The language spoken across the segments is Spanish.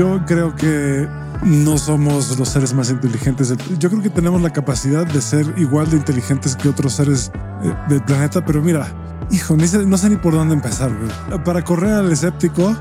Yo creo que no somos los seres más inteligentes. Yo creo que tenemos la capacidad de ser igual de inteligentes que otros seres eh, del planeta, pero mira, hijo, no sé ni por dónde empezar. Para correr al escéptico,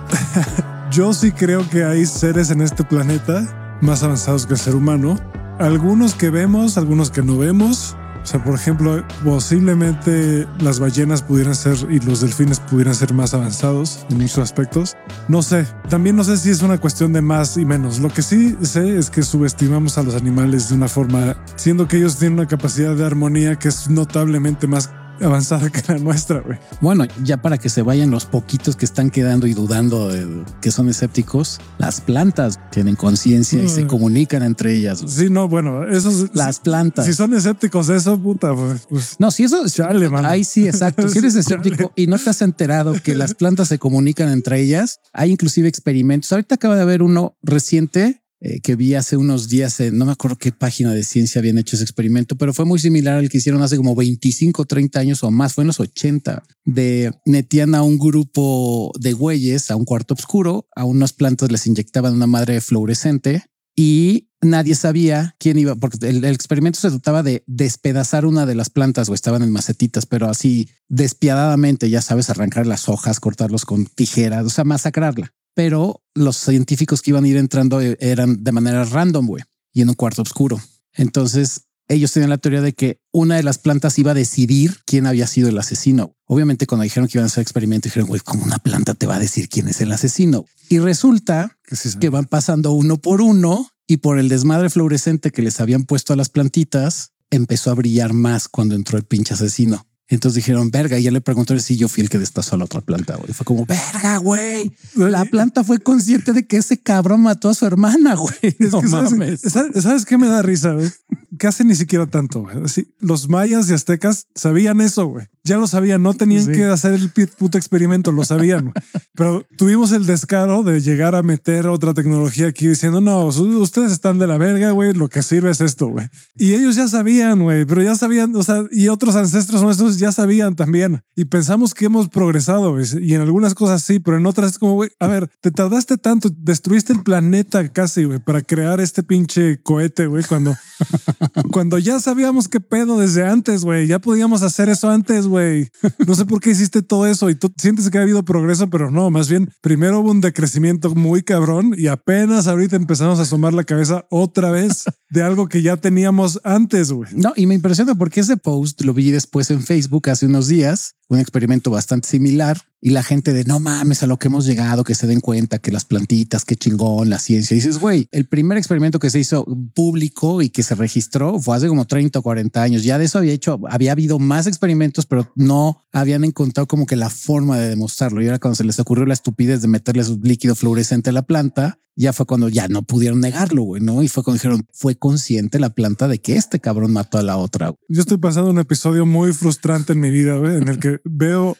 yo sí creo que hay seres en este planeta más avanzados que el ser humano. Algunos que vemos, algunos que no vemos, o sea, por ejemplo, posiblemente las ballenas pudieran ser y los delfines pudieran ser más avanzados en muchos aspectos. No sé, también no sé si es una cuestión de más y menos. Lo que sí sé es que subestimamos a los animales de una forma, siendo que ellos tienen una capacidad de armonía que es notablemente más avanzada que la nuestra, güey. Bueno, ya para que se vayan los poquitos que están quedando y dudando de que son escépticos, las plantas tienen conciencia y se mm. comunican entre ellas. Sí, no, bueno, esos las plantas. Si son escépticos, eso puta, pues. No, si eso chale, man. Ahí sí, exacto. Si eres escéptico y no te has enterado que las plantas se comunican entre ellas, hay inclusive experimentos. Ahorita acaba de haber uno reciente eh, que vi hace unos días, no me acuerdo qué página de ciencia habían hecho ese experimento, pero fue muy similar al que hicieron hace como 25, 30 años o más, fue en los 80, de metían a un grupo de güeyes a un cuarto oscuro, a unas plantas les inyectaban una madre fluorescente y nadie sabía quién iba, porque el, experimento se trataba de despedazar una de las plantas o estaban en macetitas, pero así despiadadamente, ya sabes, arrancar las hojas, cortarlos con tijeras, o sea, masacrarla pero los científicos que iban a ir entrando eh, eran de manera random, güey, y en un cuarto oscuro. Entonces, ellos tenían la teoría de que una de las plantas iba a decidir quién había sido el asesino. Obviamente, cuando dijeron que iban a hacer experimento, dijeron, güey, ¿cómo una planta te va a decir quién es el asesino? Y resulta que van pasando uno por uno y por el desmadre fluorescente que les habían puesto a las plantitas, empezó a brillar más cuando entró el pinche asesino. Entonces dijeron, verga, y ya le preguntó si yo fui el que destazó a la otra planta, güey. Fue como, verga, güey. La planta fue consciente de que ese cabrón mató a su hermana, güey. No mames. ¿sabes, qué me da risa, güey? Que hace ni siquiera tanto, güey. los mayas y aztecas sabían eso, güey ya lo sabían, no tenían que hacer el puto experimento, lo sabían. Pero tuvimos el descaro de llegar a meter otra tecnología aquí diciendo, no, ustedes están de la verga, güey, lo que sirve es esto, güey. Y ellos ya sabían, güey, pero ya sabían, o sea, y otros ancestros nuestros ya sabían también. Y pensamos que hemos progresado, y en algunas cosas sí, pero en otras es como, güey, a ver, te tardaste tanto, destruiste el planeta casi, güey, para crear este pinche cohete, güey, cuando, cuando ya sabíamos qué pedo desde antes, güey, ya podíamos hacer eso antes, güey. No sé por qué hiciste todo eso y tú sientes que ha habido progreso, pero no, más bien primero hubo un decrecimiento muy cabrón y apenas ahorita empezamos a asomar la cabeza otra vez de algo que ya teníamos antes, güey. No, y me impresiona porque ese post lo vi después en Facebook hace unos días, un experimento bastante similar y la gente de no mames a lo que hemos llegado, que se den cuenta que las plantitas, qué chingón, la ciencia. Y dices, güey, el primer experimento que se hizo público y que se registró fue hace como 30 o 40 años. Ya de eso había hecho, había habido más experimentos, pero no habían encontrado como que la forma de demostrarlo. Y ahora cuando se les ocurrió la estupidez de meterle su líquido fluorescente a la planta, ya fue cuando ya no pudieron negarlo, güey, ¿no? Y fue cuando dijeron, fue consciente la planta de que este cabrón mató a la otra. Yo estoy pasando un episodio muy frustrante en mi vida, güey, en el que veo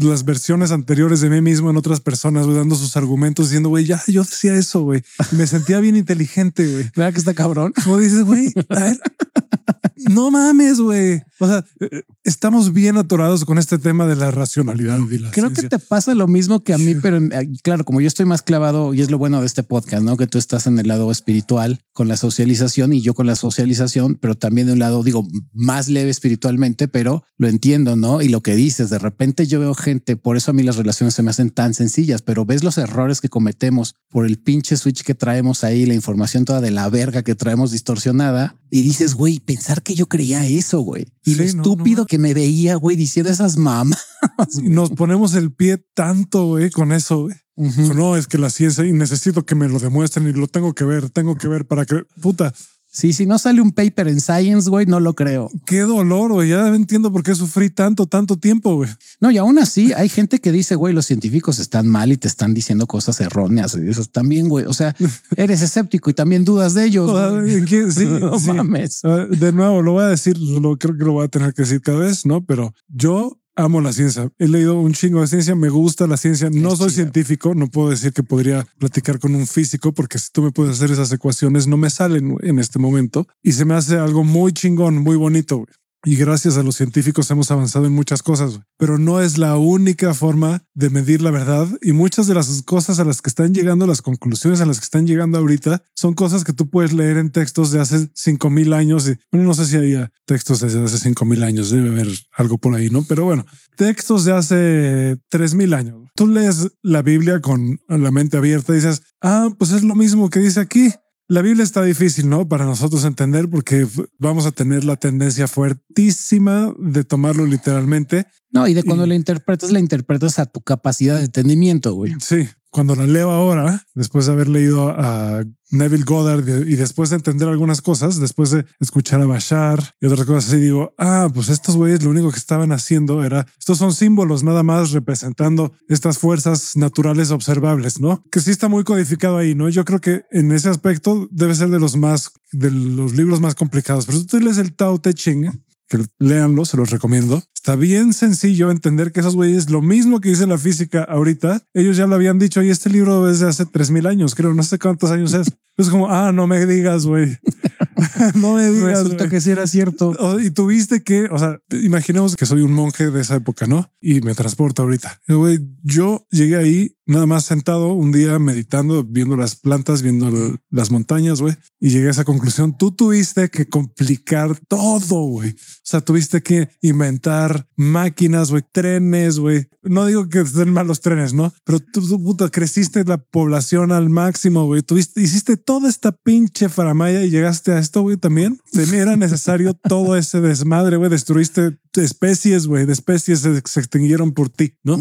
las versiones anteriores de mí mismo en otras personas, dando sus argumentos, diciendo, güey, ya yo decía eso, güey. Me sentía bien inteligente, güey. Vea que está cabrón. Como dices, güey, a ver, no mames, güey. O sea, eh, estamos bien atorados con este tema de la racionalidad. Creo que te pasa lo mismo que a mí, pero eh, claro, como yo estoy más clavado y es lo bueno de este podcast, ¿no? Que tú estás en el lado espiritual con la socialización y yo con la socialización, pero también de un lado, digo, más leve espiritualmente, pero lo entiendo, ¿no? Y lo que dices, de repente yo veo gente, por eso a mí las relaciones se me hacen tan sencillas, pero ves los errores que cometemos por el pinche switch que traemos ahí, la información toda de la verga que traemos distorsionada y dices, güey, pensar que yo creía eso, güey. Y lo estúpido que me veía, güey, diciendo esas mamas. Nos ponemos el pie tanto, güey, con eso, güey. No, es que la ciencia y necesito que me lo demuestren y lo tengo que ver, tengo que ver para que, puta, Sí, si no sale un paper en Science, güey, no lo creo. Qué dolor, güey. Ya entiendo por qué sufrí tanto, tanto tiempo, güey. No, y aún así hay gente que dice, güey, los científicos están mal y te están diciendo cosas erróneas. Y eso también, güey. O sea, eres escéptico y también dudas de ellos. sí, no mames. De nuevo, lo voy a decir, lo creo que lo voy a tener que decir cada vez, ¿no? Pero yo amo la ciencia. He leído un chingo de ciencia, me gusta la ciencia. No soy científico, no puedo decir que podría platicar con un físico porque si tú me puedes hacer esas ecuaciones no me salen en este momento y se me hace algo muy chingón, muy bonito. Y gracias a los científicos hemos avanzado en muchas cosas, pero no es la única forma de medir la verdad y muchas de las cosas a las que están llegando, las conclusiones a las que están llegando ahorita, son cosas que tú puedes leer en textos de hace cinco mil años. Y, bueno, no sé si había textos desde hace cinco mil años, debe haber algo por ahí, ¿no? Pero bueno, textos de hace tres mil años. Tú lees la Biblia con la mente abierta y dices, ah, pues es lo mismo que dice aquí. La Biblia está difícil, ¿no? Para nosotros entender porque vamos a tener la tendencia fuertísima de tomarlo literalmente. No, y de cuando la interpretas, la interpretas a tu capacidad de entendimiento, güey. Sí, cuando la leo ahora, después de haber leído a Neville Goddard y después de entender algunas cosas, después de escuchar a Bashar y otras cosas así, digo, ah, pues estos güeyes lo único que estaban haciendo era, estos son símbolos nada más representando estas fuerzas naturales observables, ¿no? Que sí está muy codificado ahí, ¿no? Yo creo que en ese aspecto debe ser de los más, de los libros más complicados, pero si tú lees el Tao Te Ching, que leanlo, se los recomiendo. Está bien sencillo entender que esos güeyes, lo mismo que dice la física ahorita, ellos ya lo habían dicho y este libro es de hace 3000 años, creo, no sé cuántos años es. Es como, ah, no me digas, güey. no me digas. Resulta que sí era cierto. Y tuviste que, o sea, imaginemos que soy un monje de esa época, ¿no? Y me transporta ahorita. Güey, yo llegué ahí nada más sentado un día meditando, viendo las plantas, viendo las montañas, güey. Y llegué a esa conclusión. Tú tuviste que complicar todo, güey. O sea, tuviste que inventar máquinas, güey, trenes, güey. No digo que estén mal los trenes, ¿no? Pero tú, puta, creciste la población al máximo, güey. Tuviste, hiciste toda esta pinche faramaya y llegaste a esto, güey, también. Era necesario todo ese desmadre, güey. Destruiste especies, güey, de especies se, se extinguieron por ti, ¿no?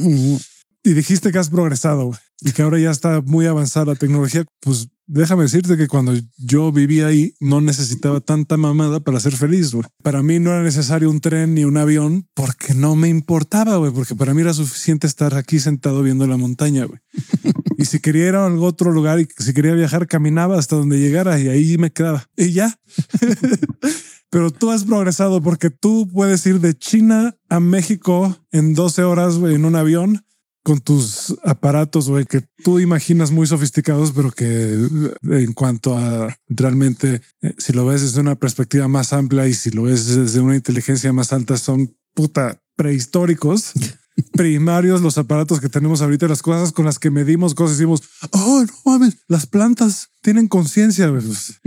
Y dijiste que has progresado y que ahora ya está muy avanzada la tecnología. Pues déjame decirte que cuando yo vivía ahí no necesitaba tanta mamada para ser feliz. Para mí no era necesario un tren ni un avión porque no me importaba, güey, porque para mí era suficiente estar aquí sentado viendo la montaña. güey. y si quería ir a algún otro lugar y si quería viajar, caminaba hasta donde llegara y ahí me quedaba. Y ya. pero tú has progresado porque tú puedes ir de China a México en 12 horas en un avión con tus aparatos, güey, que tú imaginas muy sofisticados, pero que eh, en cuanto a realmente, eh, si lo ves desde una perspectiva más amplia y si lo ves desde una inteligencia más alta, son puta prehistóricos. primarios los aparatos que tenemos ahorita, las cosas con las que medimos cosas, decimos, oh, no mames, las plantas tienen conciencia. Pues,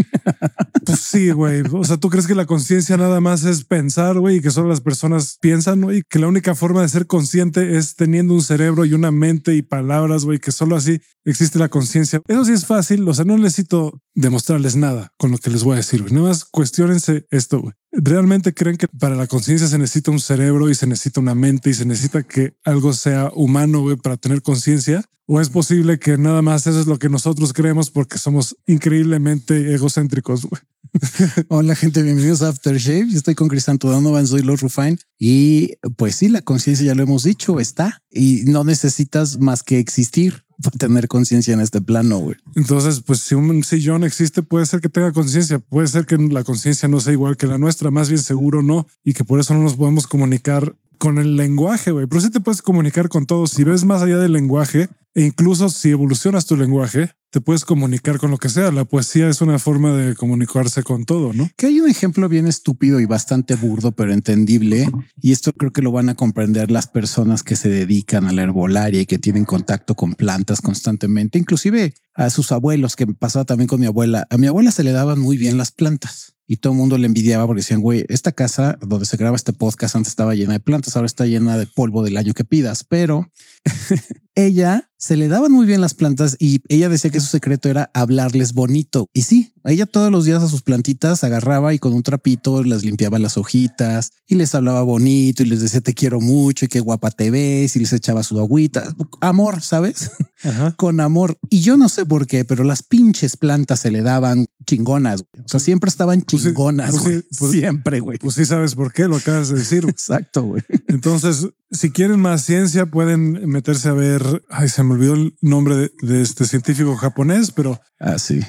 pues sí, güey. O sea, tú crees que la conciencia nada más es pensar, güey, y que solo las personas piensan, güey, que la única forma de ser consciente es teniendo un cerebro y una mente y palabras, güey, que solo así existe la conciencia. Eso sí es fácil. O sea, no necesito demostrarles nada con lo que les voy a decir. Güey. Nada más cuestionense esto. Güey. ¿Realmente creen que para la conciencia se necesita un cerebro y se necesita una mente y se necesita que algo sea humano güey, para tener conciencia? ¿O es posible que nada más eso es lo que nosotros creemos porque somos increíblemente egocéntricos? Hola gente, bienvenidos a Aftershave. Yo estoy con Crisanto Donovan, soy Lord Rufine. Y pues sí, la conciencia ya lo hemos dicho, está. Y no necesitas más que existir para tener conciencia en este plano, güey. Entonces, pues si un sillón existe, puede ser que tenga conciencia, puede ser que la conciencia no sea igual que la nuestra, más bien seguro no, y que por eso no nos podemos comunicar con el lenguaje, güey. Pero sí te puedes comunicar con todos. Si ves más allá del lenguaje, e incluso si evolucionas tu lenguaje, te puedes comunicar con lo que sea. La poesía es una forma de comunicarse con todo, ¿no? Que hay un ejemplo bien estúpido y bastante burdo, pero entendible. Y esto creo que lo van a comprender las personas que se dedican a la herbolaria y que tienen contacto con plantas constantemente, inclusive a sus abuelos, que pasaba también con mi abuela. A mi abuela se le daban muy bien las plantas y todo el mundo le envidiaba porque decían, güey, esta casa donde se graba este podcast antes estaba llena de plantas, ahora está llena de polvo del año que pidas, pero ella se le daban muy bien las plantas y ella decía que su secreto era hablarles bonito. Y sí, ella todos los días a sus plantitas agarraba y con un trapito les limpiaba las hojitas y les hablaba bonito y les decía te quiero mucho y qué guapa te ves y les echaba su agüita. Amor, ¿sabes? con amor. Y yo no sé por qué, pero las pinches plantas se le daban chingonas. O sea, siempre estaban pues chingonas. Pues pues siempre, güey. Pues sí sabes por qué lo acabas de decir. Exacto, güey. Entonces, si quieren más ciencia, pueden meterse a ver. Ay, se me olvidó el nombre de, este científico japonés, pero. Ah, sí.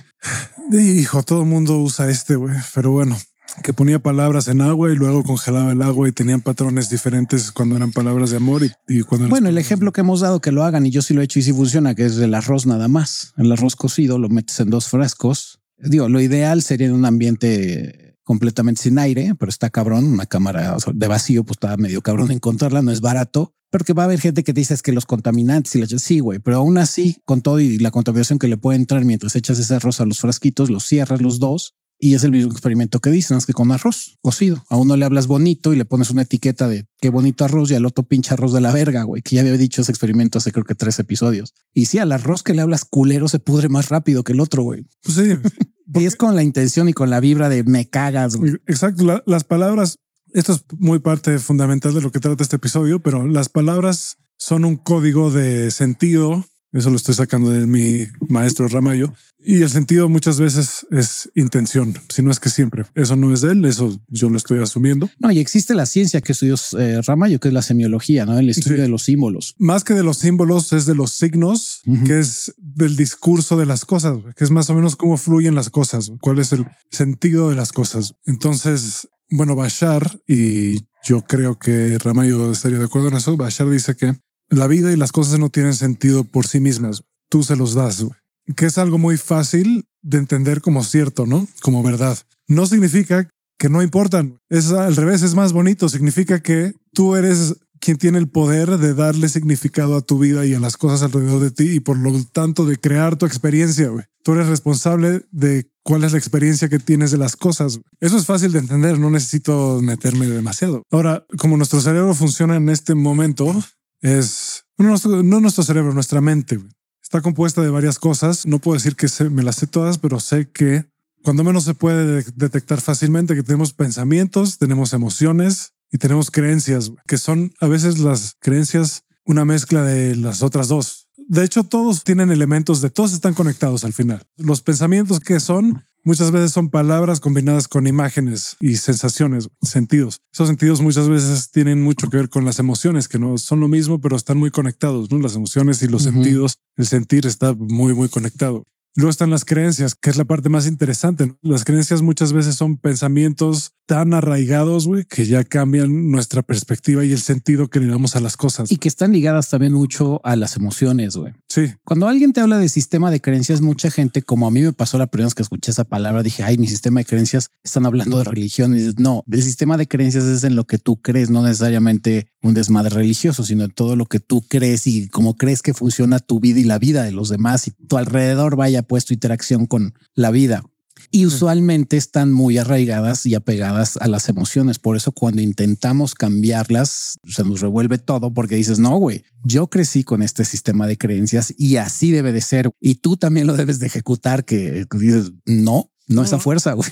Hijo, todo el mundo usa este, güey. Pero bueno, que ponía palabras en agua y luego congelaba el agua y tenían patrones diferentes cuando eran palabras de amor y, cuando... Bueno, el ejemplo que hemos dado que lo hagan y yo sí lo he hecho y sí funciona, que es el arroz nada más. El arroz cocido lo metes en dos frascos. Digo, lo ideal sería en un ambiente completamente sin aire, pero está cabrón. Una cámara de vacío, pues está medio cabrón encontrarla, no es barato. Porque va a haber gente que dice que los contaminantes y la sí, güey, pero aún así, con todo y la contaminación que le puede entrar mientras echas ese arroz a los frasquitos, los cierras los dos y es el mismo experimento que dicen, es que con arroz cocido. A uno le hablas bonito y le pones una etiqueta de qué bonito arroz y al otro pinche arroz de la verga, güey, que ya había dicho ese experimento hace creo que tres episodios. Y sí, al arroz que le hablas culero se pudre más rápido que el otro, güey. Pues sí. Y es con la intención y con la vibra de me cagas. Exacto. las palabras, esto es muy parte fundamental de lo que trata este episodio, pero las palabras son un código de sentido eso lo estoy sacando de mi maestro Ramayo. Y el sentido muchas veces es intención, si no es que siempre. Eso no es de él, eso yo lo estoy asumiendo. No, y existe la ciencia que estudió eh, Ramayo, que es la semiología, ¿no? El estudio de los símbolos. Más que de los símbolos, es de los signos, que es del discurso de las cosas, que es más o menos cómo fluyen las cosas, cuál es el sentido de las cosas. Entonces, bueno, Bashar, y yo creo que Ramayo estaría de acuerdo en eso, Bashar dice que la vida y las cosas no tienen sentido por sí mismas. Tú se los das, que es algo muy fácil de entender como cierto, ¿no? Como verdad. No significa que no importan. Es al revés, es más bonito. Significa que tú eres quien tiene el poder de darle significado a tu vida y a las cosas alrededor de ti y por lo tanto de crear tu experiencia. Tú eres responsable de cuál es la experiencia que tienes de las cosas. Eso es fácil de entender, no necesito meterme demasiado. Ahora, como nuestro cerebro funciona en este momento, es no nuestro, no nuestro cerebro, nuestra mente. Está compuesta de varias cosas. No puedo decir que me las sé todas, pero sé que cuando menos se puede detectar fácilmente que tenemos pensamientos, tenemos emociones y tenemos creencias, que son a veces las creencias una mezcla de las otras dos. De hecho, todos tienen elementos de todos están conectados al final. Los pensamientos que son muchas veces son palabras combinadas con imágenes y sensaciones, sentidos. Esos sentidos muchas veces tienen mucho que ver con las emociones, que no son lo mismo, pero están muy conectados, ¿no? Las emociones y los sentidos, el sentir está muy, muy conectado. Luego están las creencias, que es la parte más interesante. Las creencias muchas veces son pensamientos tan arraigados, güey, que ya cambian nuestra perspectiva y el sentido que le damos a las cosas. Y que están ligadas también mucho a las emociones, güey. Sí. Cuando alguien te habla de sistema de creencias, mucha gente, como a mí me pasó la primera vez que escuché esa palabra, dije, ay, mi sistema de creencias están hablando de religión. Y dices, no, el sistema de creencias es en lo que tú crees, no necesariamente un desmadre religioso, sino todo lo que tú crees y cómo crees que funciona tu vida y la vida de los demás y tu alrededor vaya puesto interacción con la vida. Y usualmente están muy arraigadas y apegadas a las emociones. Por eso cuando intentamos cambiarlas, se nos revuelve todo porque dices, no, güey, yo crecí con este sistema de creencias y así debe de ser. Y tú también lo debes de ejecutar, que dices, no, no esa fuerza. Güey.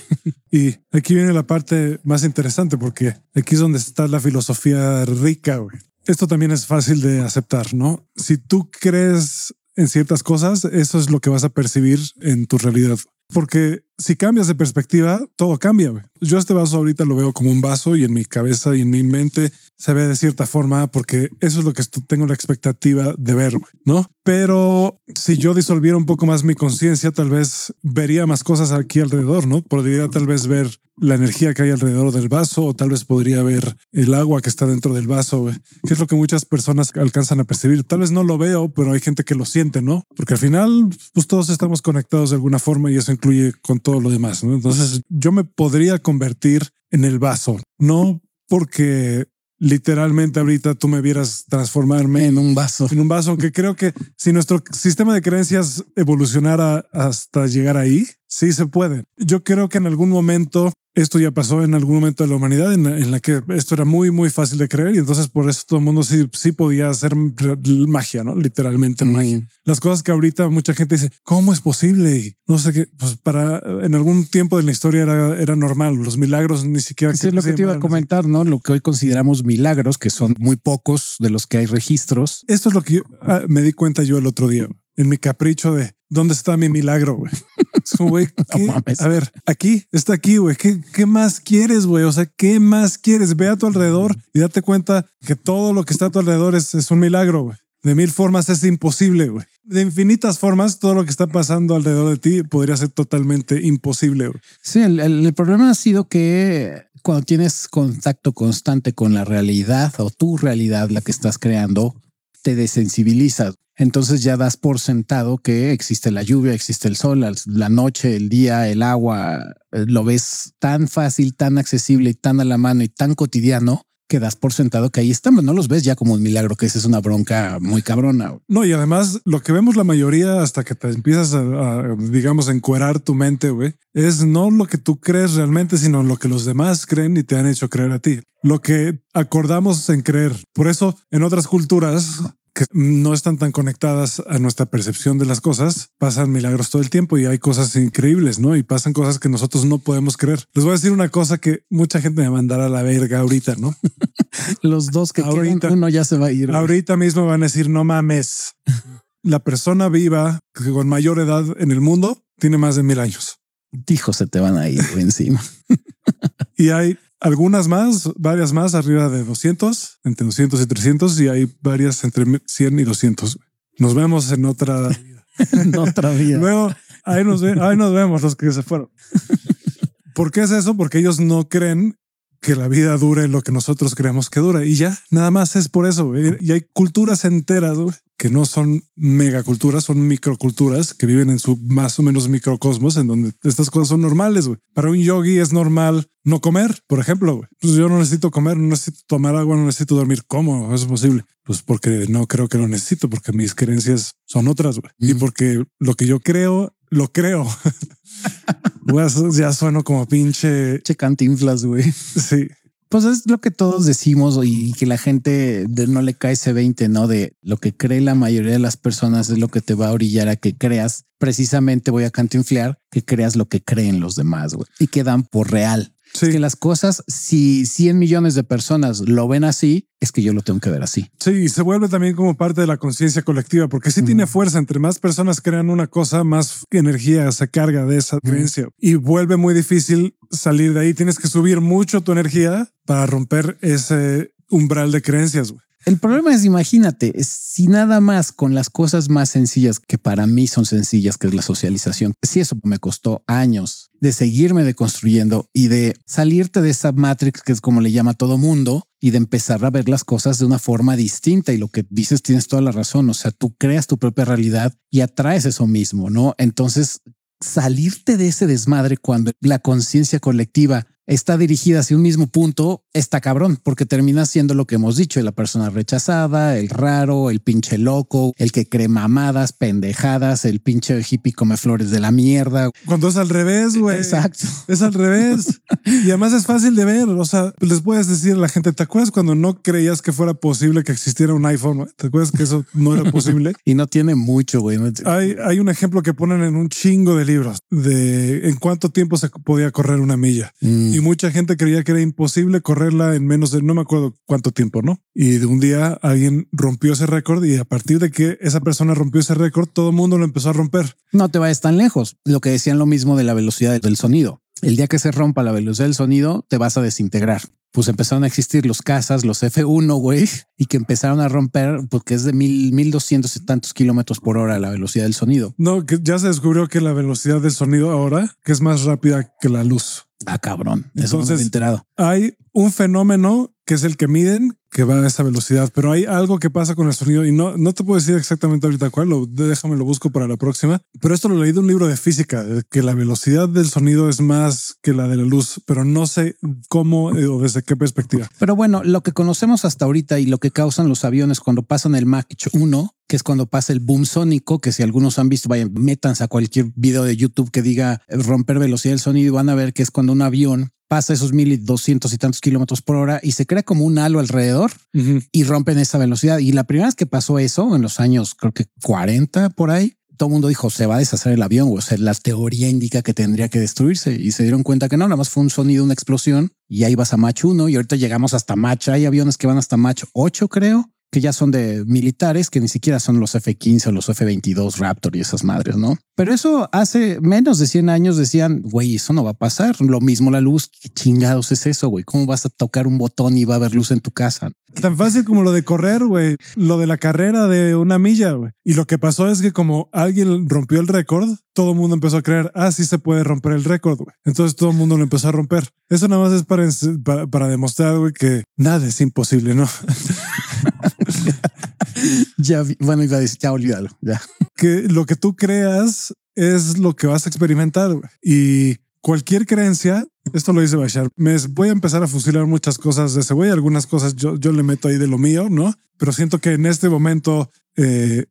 Y aquí viene la parte más interesante porque aquí es donde está la filosofía rica. Güey. Esto también es fácil de aceptar, ¿no? Si tú crees en ciertas cosas, eso es lo que vas a percibir en tu realidad. Porque si cambias de perspectiva, todo cambia. Yo este vaso ahorita lo veo como un vaso y en mi cabeza y en mi mente se ve de cierta forma porque eso es lo que tengo la expectativa de ver, ¿no? Pero si yo disolviera un poco más mi conciencia, tal vez vería más cosas aquí alrededor, ¿no? Podría tal vez ver la energía que hay alrededor del vaso o tal vez podría ver el agua que está dentro del vaso, que es lo que muchas personas alcanzan a percibir. Tal vez no lo veo, pero hay gente que lo siente, ¿no? Porque al final, pues todos estamos conectados de alguna forma y eso incluye con todo lo demás. ¿no? Entonces yo me podría convertir en el vaso, no porque literalmente ahorita tú me vieras transformarme en un vaso, en un vaso, aunque creo que si nuestro sistema de creencias evolucionara hasta llegar ahí, sí se puede. Yo creo que en algún momento esto ya pasó en algún momento de la humanidad en la, que esto era muy, muy fácil de creer y entonces por eso todo el mundo sí, sí podía hacer magia, ¿no? Literalmente magia. Las cosas que ahorita mucha gente dice, ¿cómo es posible? Y no sé qué, pues para en algún tiempo de la historia era, era normal. Los milagros ni siquiera. es lo que te iba a comentar, ¿no? Lo que hoy consideramos milagros, que son muy pocos de los que hay registros. Esto es lo que ah, me di cuenta yo el otro día en mi capricho de dónde está mi milagro, güey. a ver, aquí está aquí, güey. ¿Qué, ¿Qué, más quieres, güey? O sea, ¿qué más quieres? Ve a tu alrededor y date cuenta que todo lo que está a tu alrededor es, es un milagro, güey. De mil formas es imposible, güey. De infinitas formas, todo lo que está pasando alrededor de ti podría ser totalmente imposible. Güey. Sí, el, el problema ha sido que cuando tienes contacto constante con la realidad o tu realidad, la que estás creando, te desensibilizas Entonces ya das por sentado que existe la lluvia, existe el sol, la noche, el día, el agua. Eh, lo ves tan fácil, tan accesible y tan a la mano y tan cotidiano que das por sentado que ahí estamos. No los ves ya como un milagro, que esa es una bronca muy cabrona. No, y además lo que vemos la mayoría hasta que te empiezas a, digamos, encuerar tu mente, güey, es no lo que tú crees realmente, sino lo que los demás creen y te han hecho creer a ti. Lo que acordamos en creer. Por eso en otras culturas que no están tan conectadas a nuestra percepción de las cosas, pasan milagros todo el tiempo y hay cosas increíbles, ¿no? Y pasan cosas que nosotros no podemos creer. Les voy a decir una cosa que mucha gente me mandará a la verga ahorita, ¿no? Los dos que ahorita, uno ya se va a ir. Ahorita mismo van a decir, no mames. La persona viva con mayor edad en el mundo tiene más de mil años. Dijo, se te van a ir encima. y hay algunas más, varias más arriba de 200, entre 200 y 300 y hay varias entre 100 y 200. Nos vemos en otra en otra vida. Luego ahí nos, ahí nos vemos los que se fueron. ¿Por qué es eso? Porque ellos no creen que la vida dure lo que nosotros creemos que dura y ya nada más es por eso. Y hay culturas enteras que no son megaculturas, son microculturas que viven en su más o menos microcosmos en donde estas cosas son normales. Para un yogi es normal no comer, por ejemplo. Pues yo no necesito comer, no necesito tomar agua, no necesito dormir. ¿Cómo es posible? Pues porque no creo que lo necesito, porque mis creencias son otras y porque lo que yo creo, lo creo. pues ya sueno como pinche. Che cantinflas, güey. Sí. Pues es lo que todos decimos y que la gente no le cae ese 20, ¿no? De lo que cree la mayoría de las personas es lo que te va a orillar a que creas. Precisamente voy a cantinflar que creas lo que creen los demás güey, y quedan por real. Sí. Que las cosas, si 100 millones de personas lo ven así, es que yo lo tengo que ver así. Sí, se vuelve también como parte de la conciencia colectiva, porque sí tiene fuerza. Entre más personas crean una cosa, más energía se carga de esa creencia y vuelve muy difícil salir de ahí. Tienes que subir mucho tu energía para romper ese umbral de creencias. El problema es, imagínate, si nada más con las cosas más sencillas que para mí son sencillas, que es la socialización, si eso me costó años de seguirme deconstruyendo y de salirte de esa matrix que es como le llama todo mundo y de empezar a ver las cosas de una forma distinta. Y lo que dices tienes toda la razón. O sea, tú creas tu propia realidad y atraes eso mismo, no? Entonces, salirte de ese desmadre cuando la conciencia colectiva está dirigida hacia un mismo punto, está cabrón, porque termina siendo lo que hemos dicho, la persona rechazada, el raro, el pinche loco, el que cree mamadas, pendejadas, el pinche hippie come flores de la mierda. Cuando es al revés, güey. Exacto. Es al revés. y además es fácil de ver, o sea, les puedes decir a la gente, ¿te acuerdas cuando no creías que fuera posible que existiera un iPhone? ¿Te acuerdas que eso no era posible? y no tiene mucho, güey. Hay, hay un ejemplo que ponen en un chingo de libros de en cuánto tiempo se podía correr una milla. Mm y mucha gente creía que era imposible correrla en menos de no me acuerdo cuánto tiempo, ¿no? Y de un día alguien rompió ese récord y a partir de que esa persona rompió ese récord, todo el mundo lo empezó a romper. No te vayas tan lejos. Lo que decían lo mismo de la velocidad del sonido. El día que se rompa la velocidad del sonido, te vas a desintegrar. Pues empezaron a existir los casas, los F1, güey, y que empezaron a romper porque es de mil, mil doscientos y tantos kilómetros por hora la velocidad del sonido. No, que ya se descubrió que la velocidad del sonido ahora que es más rápida que la luz. Ah, cabrón. Eso Entonces, enterado. Hay un fenómeno que es el que miden que va a esa velocidad, pero hay algo que pasa con el sonido y no, no te puedo decir exactamente ahorita cuál, lo, déjame lo busco para la próxima, pero esto lo leí de un libro de física, que la velocidad del sonido es más que la de la luz, pero no sé cómo eh, o desde qué perspectiva. Pero bueno, lo que conocemos hasta ahorita y lo que causan los aviones cuando pasan el Mach 1 que es cuando pasa el boom sónico, que si algunos han visto, vayan, métanse a cualquier video de YouTube que diga romper velocidad del sonido y van a ver que es cuando un avión pasa esos mil y doscientos y tantos kilómetros por hora y se crea como un halo alrededor y rompen esa velocidad. Y la primera vez que pasó eso, en los años creo que 40 por ahí, todo el mundo dijo se va a deshacer el avión. O sea, la teoría indica que tendría que destruirse y se dieron cuenta que no, nada más fue un sonido, una explosión y ahí vas a Mach 1 y ahorita llegamos hasta Mach. Hay aviones que van hasta Mach 8, creo que ya son de militares, que ni siquiera son los F-15 o los F-22 Raptor y esas madres, ¿no? Pero eso hace menos de 100 años decían, güey, eso no va a pasar. Lo mismo la luz. ¿Qué chingados es eso, güey? ¿Cómo vas a tocar un botón y va a haber luz en tu casa? Tan fácil como lo de correr, güey. Lo de la carrera de una milla, güey. Y lo que pasó es que como alguien rompió el récord, todo el mundo empezó a creer, ah, sí se puede romper el récord, güey. Entonces todo el mundo lo empezó a romper. Eso nada más es para, para, para demostrar, güey, que nada es imposible, ¿no? ya, bueno, ya olvídalo, ya. Que lo que tú creas es lo que vas a experimentar y cualquier creencia, esto lo dice Bashar, me voy a empezar a fusilar muchas cosas de ese güey, algunas cosas yo, yo le meto ahí de lo mío, ¿no? Pero siento que en este momento eh,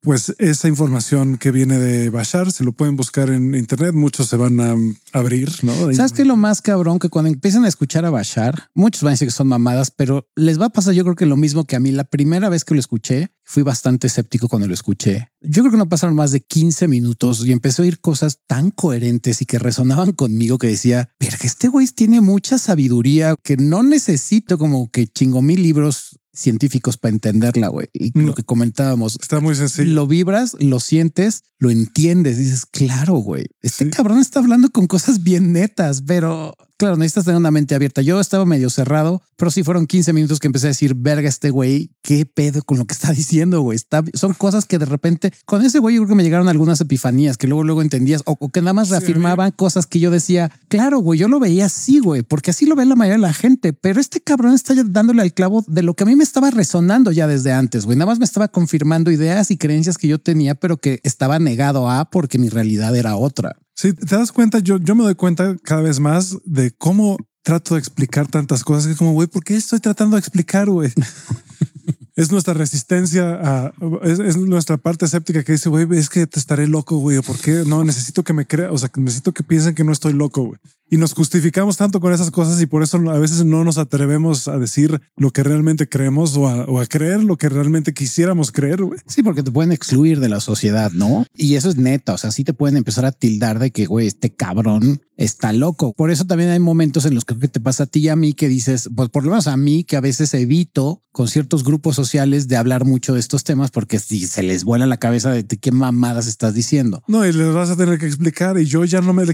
pues esa información que viene de Bashar se lo pueden buscar en internet. Muchos se van a abrir, ¿no? ¿Sabes qué? Lo más cabrón que cuando empiezan a escuchar a Bashar, muchos van a decir que son mamadas, pero les va a pasar yo creo que lo mismo que a mí. La primera vez que lo escuché, fui bastante escéptico cuando lo escuché. Yo creo que no pasaron más de 15 minutos y empecé a oír cosas tan coherentes y que resonaban conmigo que decía, pero que este güey tiene mucha sabiduría que no necesito como que chingo mil libros científicos para entenderla, güey. Y lo que comentábamos. Está muy sencillo. Lo vibras, lo sientes, lo entiendes. Dices, claro, güey. Este cabrón está hablando con cosas bien netas, pero claro, necesitas tener una mente abierta. Yo estaba medio cerrado, pero sí fueron 15 minutos que empecé a decir, verga, este güey, qué pedo con lo que está diciendo, güey. Está, son cosas que de repente, con ese güey, yo creo que me llegaron algunas epifanías que luego, luego entendías o, que nada más reafirmaban cosas que yo decía, claro, güey, yo lo veía así, güey, porque así lo ve la mayoría de la gente, pero este cabrón está dándole al clavo de lo que a mí me estaba resonando ya desde antes, güey. Nada más me estaba confirmando ideas y creencias que yo tenía, pero que estaba negado a porque mi realidad era otra. Sí, te das cuenta, yo, yo me doy cuenta cada vez más de cómo trato de explicar tantas cosas que como, güey, ¿por qué estoy tratando de explicar, güey? es nuestra resistencia a, es, nuestra parte escéptica que dice, güey, es que te estaré loco, güey, ¿por qué? No, necesito que me crea, o sea, necesito que piensen que no estoy loco, güey y nos justificamos tanto con esas cosas y por eso a veces no nos atrevemos a decir lo que realmente creemos o a, creer lo que realmente quisiéramos creer. Sí, porque te pueden excluir de la sociedad, ¿no? Y eso es neta. O sea, sí te pueden empezar a tildar de que, güey, este cabrón está loco. Por eso también hay momentos en los que te pasa a ti y a mí que dices, pues por lo menos a mí que a veces evito con ciertos grupos sociales de hablar mucho de estos temas porque si se les vuela la cabeza de qué mamadas estás diciendo. No, y les vas a tener que explicar y yo ya no me,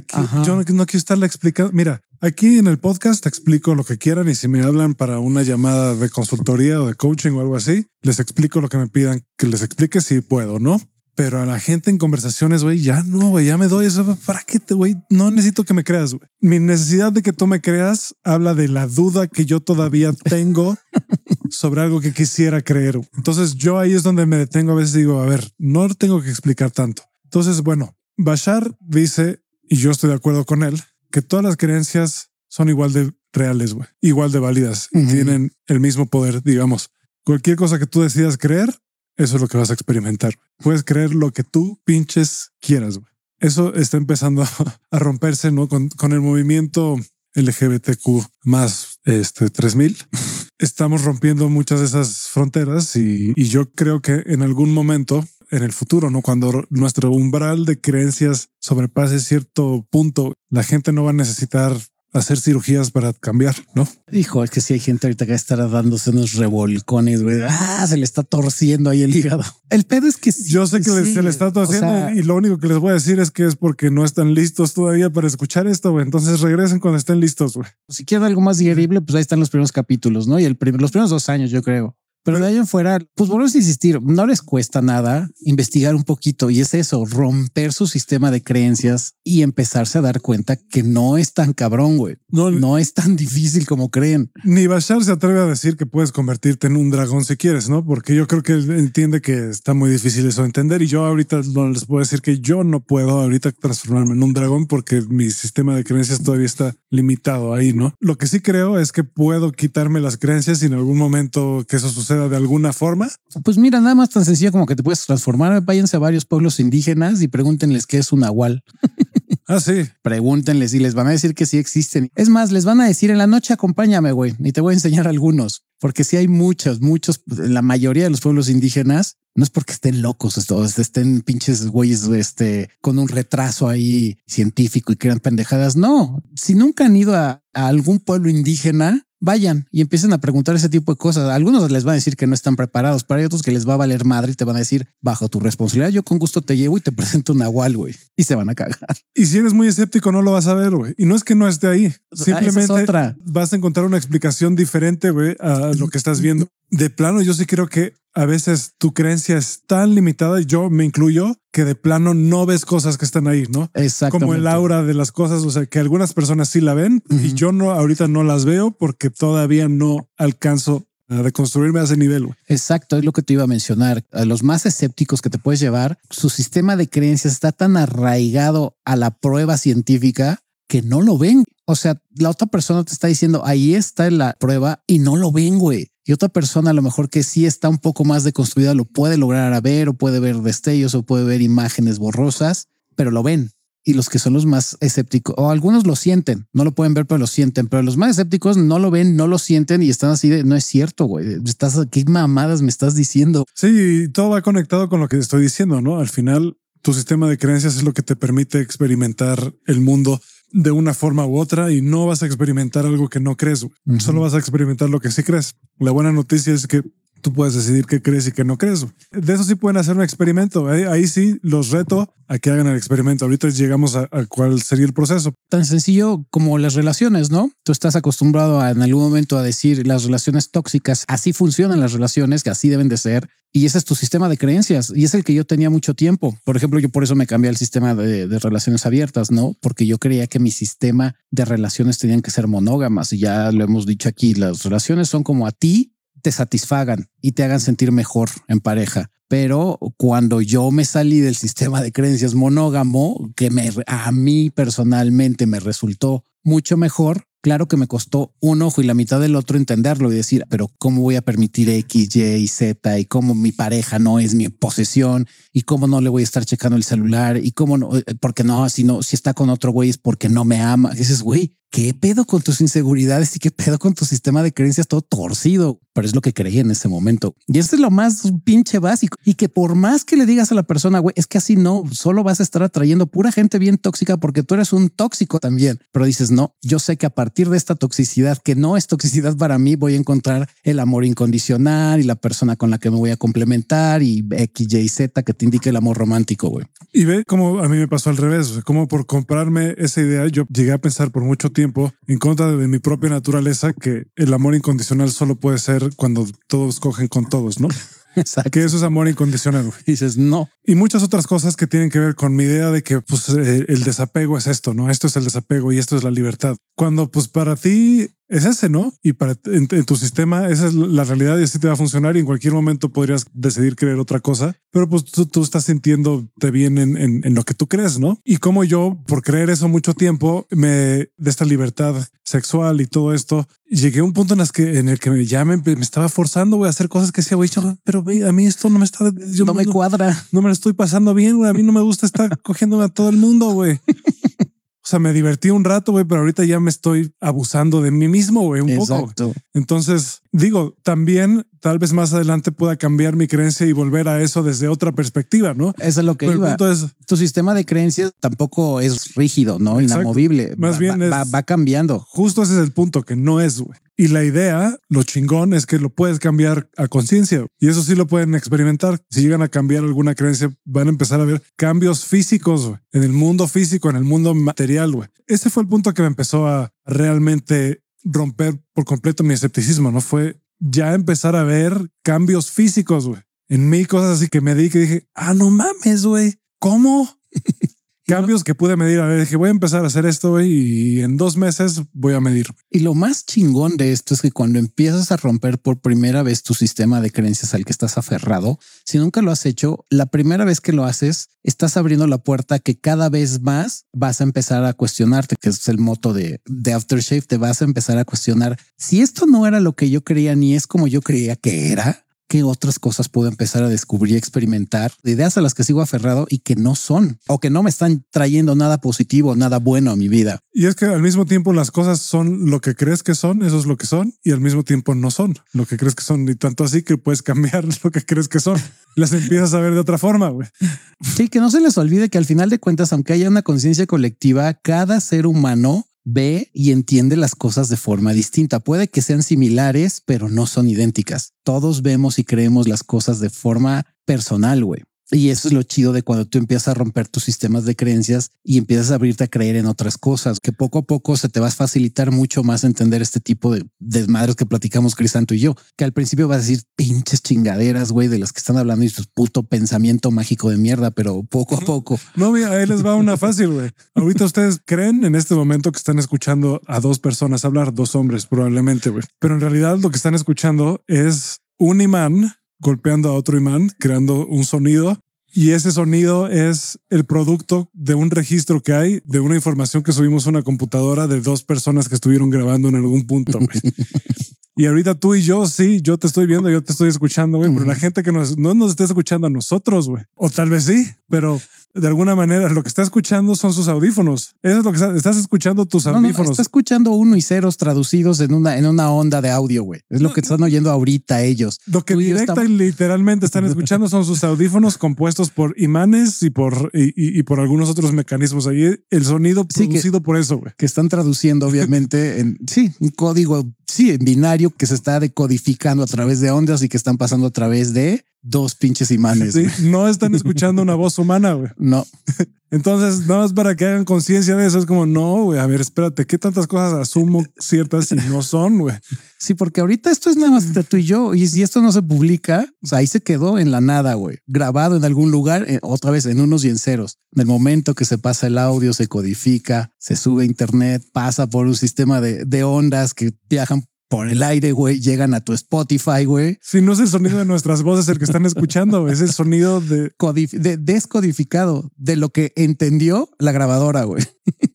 yo no, quiero estarle explicando Mira, aquí en el podcast te explico lo que quieran y si me hablan para una llamada de consultoría o de coaching o algo así, les explico lo que me pidan que les explique si puedo, ¿no? Pero a la gente en conversaciones, güey, ya no, güey, ya me doy eso. ¿Para qué te, güey? No necesito que me creas, güey. Mi necesidad de que tú me creas habla de la duda que yo todavía tengo sobre algo que quisiera creer. Entonces yo ahí es donde me detengo. A veces digo, a ver, no tengo que explicar tanto. Entonces, bueno, Bashar dice, y yo estoy de acuerdo con él, que todas las creencias son igual de reales, güey, igual de válidas, tienen el mismo poder, digamos. Cualquier cosa que tú decidas creer, eso es lo que vas a experimentar. Puedes creer lo que tú pinches quieras. Güey. Eso está empezando a romperse, ¿no? Con, con el movimiento LGBTQ más este 3000. Estamos rompiendo muchas de esas fronteras y, y yo creo que en algún momento en el futuro, ¿no? Cuando nuestro umbral de creencias sobrepase cierto punto, la gente no va a necesitar hacer cirugías para cambiar, ¿no? Hijo, es que si hay gente ahorita que estará dándose unos revolcones, güey. Ah, se le está torciendo ahí el hígado. El pedo es que Yo sé que se le está torciendo y lo único que les voy a decir es que es porque no están listos todavía para escuchar esto, güey. Entonces regresen cuando estén listos, güey. Si quieren algo más digerible, pues ahí están los primeros capítulos, ¿no? Y el los primeros dos años, yo creo. Pero de ahí en fuera, pues volvemos a insistir, no les cuesta nada investigar un poquito y es eso, romper su sistema de creencias y empezarse a dar cuenta que no es tan cabrón, güey. No, no es tan difícil como creen. Ni Bashar se atreve a decir que puedes convertirte en un dragón si quieres, ¿no? Porque yo creo que él entiende que está muy difícil eso de entender y yo ahorita no les puedo decir que yo no puedo ahorita transformarme en un dragón porque mi sistema de creencias todavía está limitado ahí, ¿no? Lo que sí creo es que puedo quitarme las creencias y en algún momento que eso suceda de alguna forma? Pues mira, nada más tan sencillo como que te puedes transformar. Váyanse a varios pueblos indígenas y pregúntenles qué es un nahual. Ah, sí. Pregúntenles y les van a decir que sí existen. Es más, les van a decir en la noche, acompáñame, güey, y te voy a enseñar algunos, porque sí hay muchos, muchos, la mayoría de los pueblos indígenas no es porque estén locos, estén pinches güeyes este, con un retraso ahí científico y crean pendejadas. No, si nunca han ido a algún pueblo indígena, vayan y empiecen a preguntar ese tipo de cosas. algunos les van a decir que no están preparados, pero hay otros que les va a valer madre y te van a decir, bajo tu responsabilidad, yo con gusto te llevo y te presento un nahual, güey. Y se van a cagar. Y si eres muy escéptico, no lo vas a ver, güey. Y no es que no esté ahí. Ah, Simplemente vas a encontrar una explicación diferente, güey, a lo que estás viendo. De plano, yo sí creo que a veces tu creencia es tan limitada, y yo me incluyo, que de plano no ves cosas que están ahí, ¿no? Exacto. Como el aura de las cosas, o sea, que algunas personas sí la ven y yo no, ahorita no las veo porque todavía no alcanzo a reconstruirme a ese nivel. Exacto, es lo que te iba a mencionar. A los más escépticos que te puedes llevar, su sistema de creencias está tan arraigado a la prueba científica que no lo ven. O sea, la otra persona te está diciendo ahí está la prueba y no lo ven, güey. Y otra persona a lo mejor que sí está un poco más deconstruida lo puede lograr a ver o puede ver destellos o puede ver imágenes borrosas, pero lo ven y los que son los más escépticos, o algunos lo sienten, no lo pueden ver, pero lo sienten, pero los más escépticos no lo ven, no lo sienten y están así de, no es cierto, güey, estás, qué mamadas me estás diciendo. Sí, todo va conectado con lo que estoy diciendo, ¿no? Al final, tu sistema de creencias es lo que te permite experimentar el mundo de una forma u otra y no vas a experimentar algo que no crees, solo vas a experimentar lo que sí crees. La buena noticia es que tú puedes decidir qué crees y qué no crees. De eso sí pueden hacer un experimento. Ahí, sí los reto a que hagan el experimento. Ahorita llegamos a, cuál sería el proceso. Tan sencillo como las relaciones, ¿no? Tú estás acostumbrado a, en algún momento a decir las relaciones tóxicas, así funcionan las relaciones, que así deben de ser. Y ese es tu sistema de creencias y es el que yo tenía mucho tiempo. Por ejemplo, yo por eso me cambié al sistema de, de relaciones abiertas, ¿no? Porque yo creía que mi sistema de relaciones tenían que ser monógamas y ya lo hemos dicho aquí, las relaciones son como a ti te satisfagan y te hagan sentir mejor en pareja. Pero cuando yo me salí del sistema de creencias monógamo, que me, a mí personalmente me resultó mucho mejor, claro que me costó un ojo y la mitad del otro entenderlo y decir, pero ¿cómo voy a permitir X, Y y Z y cómo mi pareja no es mi posesión y cómo no le voy a estar checando el celular y cómo no, eh, porque no, si no, si está con otro güey es porque no me ama. Y dices, güey, ¿qué pedo con tus inseguridades y qué pedo con tu sistema de creencias todo torcido? Pero es lo que creía en ese momento. Y eso es lo más pinche básico. Y que por más que le digas a la persona, güey, es que así no, solo vas a estar atrayendo pura gente bien tóxica porque tú eres un tóxico también. Pero dices, no, yo sé que a partir de esta toxicidad, que no es toxicidad para mí, voy a encontrar el amor incondicional y la persona con la que me voy a complementar y X, Y, Z que te indique el amor romántico, güey. Y ve cómo a mí me pasó al revés, como por comprarme esa idea, yo llegué a pensar por mucho tiempo en contra de mi propia naturaleza que el amor incondicional solo puede ser cuando todos cogen con todos, ¿no? Exacto. Que eso es amor incondicional. dices no. Y muchas otras cosas que tienen que ver con mi idea de que pues, eh, el desapego es esto, no? Esto es el desapego y esto es la libertad. Cuando pues para ti es ese, ¿no? Y para en, tu sistema esa es la realidad y así te va a funcionar y en cualquier momento podrías decidir creer otra cosa, pero pues tú, tú estás sintiéndote bien en, en, lo que tú crees, ¿no? Y como yo, por creer eso mucho tiempo, me de esta libertad sexual y todo esto, llegué a un punto en, las que, en el que ya me, me estaba forzando a hacer cosas que decía, güey, pero a mí esto no me está, yo, no me cuadra, no me lo estoy pasando bien, A mí no me gusta estar cogiéndome a todo el mundo, güey. O sea, me divertí un rato, güey, pero ahorita ya me estoy abusando de mí mismo, güey, un Exacto. poco. Entonces, digo, también tal vez más adelante pueda cambiar mi creencia y volver a eso desde otra perspectiva, ¿no? Eso es lo que iba. tu sistema de creencias tampoco es rígido, ¿no? Inamovible. Más bien va, va, cambiando. Justo ese es el punto, que no es, güey. Y la idea, lo chingón, es que lo puedes cambiar a conciencia. Y eso sí lo pueden experimentar. Si llegan a cambiar alguna creencia, van a empezar a ver cambios físicos en el mundo físico, en el mundo material. Güey. Ese fue el punto que me empezó a realmente romper por completo mi escepticismo. No fue ya empezar a ver cambios físicos güey. en mí, cosas así que me di que dije, ah, no mames, güey, ¿cómo? cambios que pude medir. A ver, dije, voy a empezar a hacer esto y en dos meses voy a medir. Y lo más chingón de esto es que cuando empiezas a romper por primera vez tu sistema de creencias al que estás aferrado, si nunca lo has hecho, la primera vez que lo haces, estás abriendo la puerta que cada vez más vas a empezar a cuestionarte, que es el moto de, de Aftershave, te vas a empezar a cuestionar si esto no era lo que yo creía ni es como yo creía que era qué otras cosas puedo empezar a descubrir y experimentar, ideas a las que sigo aferrado y que no son o que no me están trayendo nada positivo, nada bueno a mi vida. Y es que al mismo tiempo las cosas son lo que crees que son, eso es lo que son, y al mismo tiempo no son lo que crees que son, y tanto así que puedes cambiar lo que crees que son. Las empiezas a ver de otra forma. güey. Sí, que no se les olvide que al final de cuentas, aunque haya una conciencia colectiva, cada ser humano ve y entiende las cosas de forma distinta. Puede que sean similares, pero no son idénticas. Todos vemos y creemos las cosas de forma personal, güey. Y eso es lo chido de cuando tú empiezas a romper tus sistemas de creencias y empiezas a abrirte a creer en otras cosas, que poco a poco se te va a facilitar mucho más entender este tipo de desmadres que platicamos Crisanto y yo, que al principio vas a decir pinches chingaderas, güey, de las que están hablando y su puto pensamiento mágico de mierda, pero poco a poco. No, mira, ahí les va una fácil, güey. Ahorita ustedes creen en este momento que están escuchando a dos personas hablar, dos hombres probablemente, güey. Pero en realidad lo que están escuchando es un imán golpeando a otro imán, creando un sonido. Y ese sonido es el producto de un registro que hay de una información que subimos a una computadora de dos personas que estuvieron grabando en algún punto. Y ahorita tú y yo, sí, yo te estoy viendo, yo te estoy escuchando, güey, pero la gente que nos, no nos está escuchando a nosotros, güey. O tal vez sí, pero de alguna manera lo que está escuchando son sus audífonos. Eso es lo que estás escuchando tus audífonos. está escuchando uno y ceros traducidos en una, en una onda de audio, güey. Es lo que están oyendo ahorita ellos. Lo que directa y literalmente están escuchando son sus audífonos compuestos por imanes y por, y, por algunos otros mecanismos. Ahí el sonido producido por eso, güey. Que están traduciendo obviamente en, sí, un código, sí, en binario que se está decodificando a través de ondas y que están pasando a través de dos pinches imanes. Sí, no están escuchando una voz humana, güey. No. Entonces, nada más para que hagan conciencia de eso, es como, no, güey, a ver, espérate, ¿qué tantas cosas asumo ciertas y no son, güey? Sí, porque ahorita esto es nada más de tú y yo, y si esto no se publica, o sea, ahí se quedó en la nada, güey, grabado en algún lugar, eh, otra vez en unos y en ceros. En el momento que se pasa el audio, se codifica, se sube a internet, pasa por un sistema de, de ondas que viajan por el aire, güey, llegan a tu Spotify, güey. Si no es el sonido de nuestras voces el que están escuchando, es el sonido de... de descodificado de lo que entendió la grabadora, güey.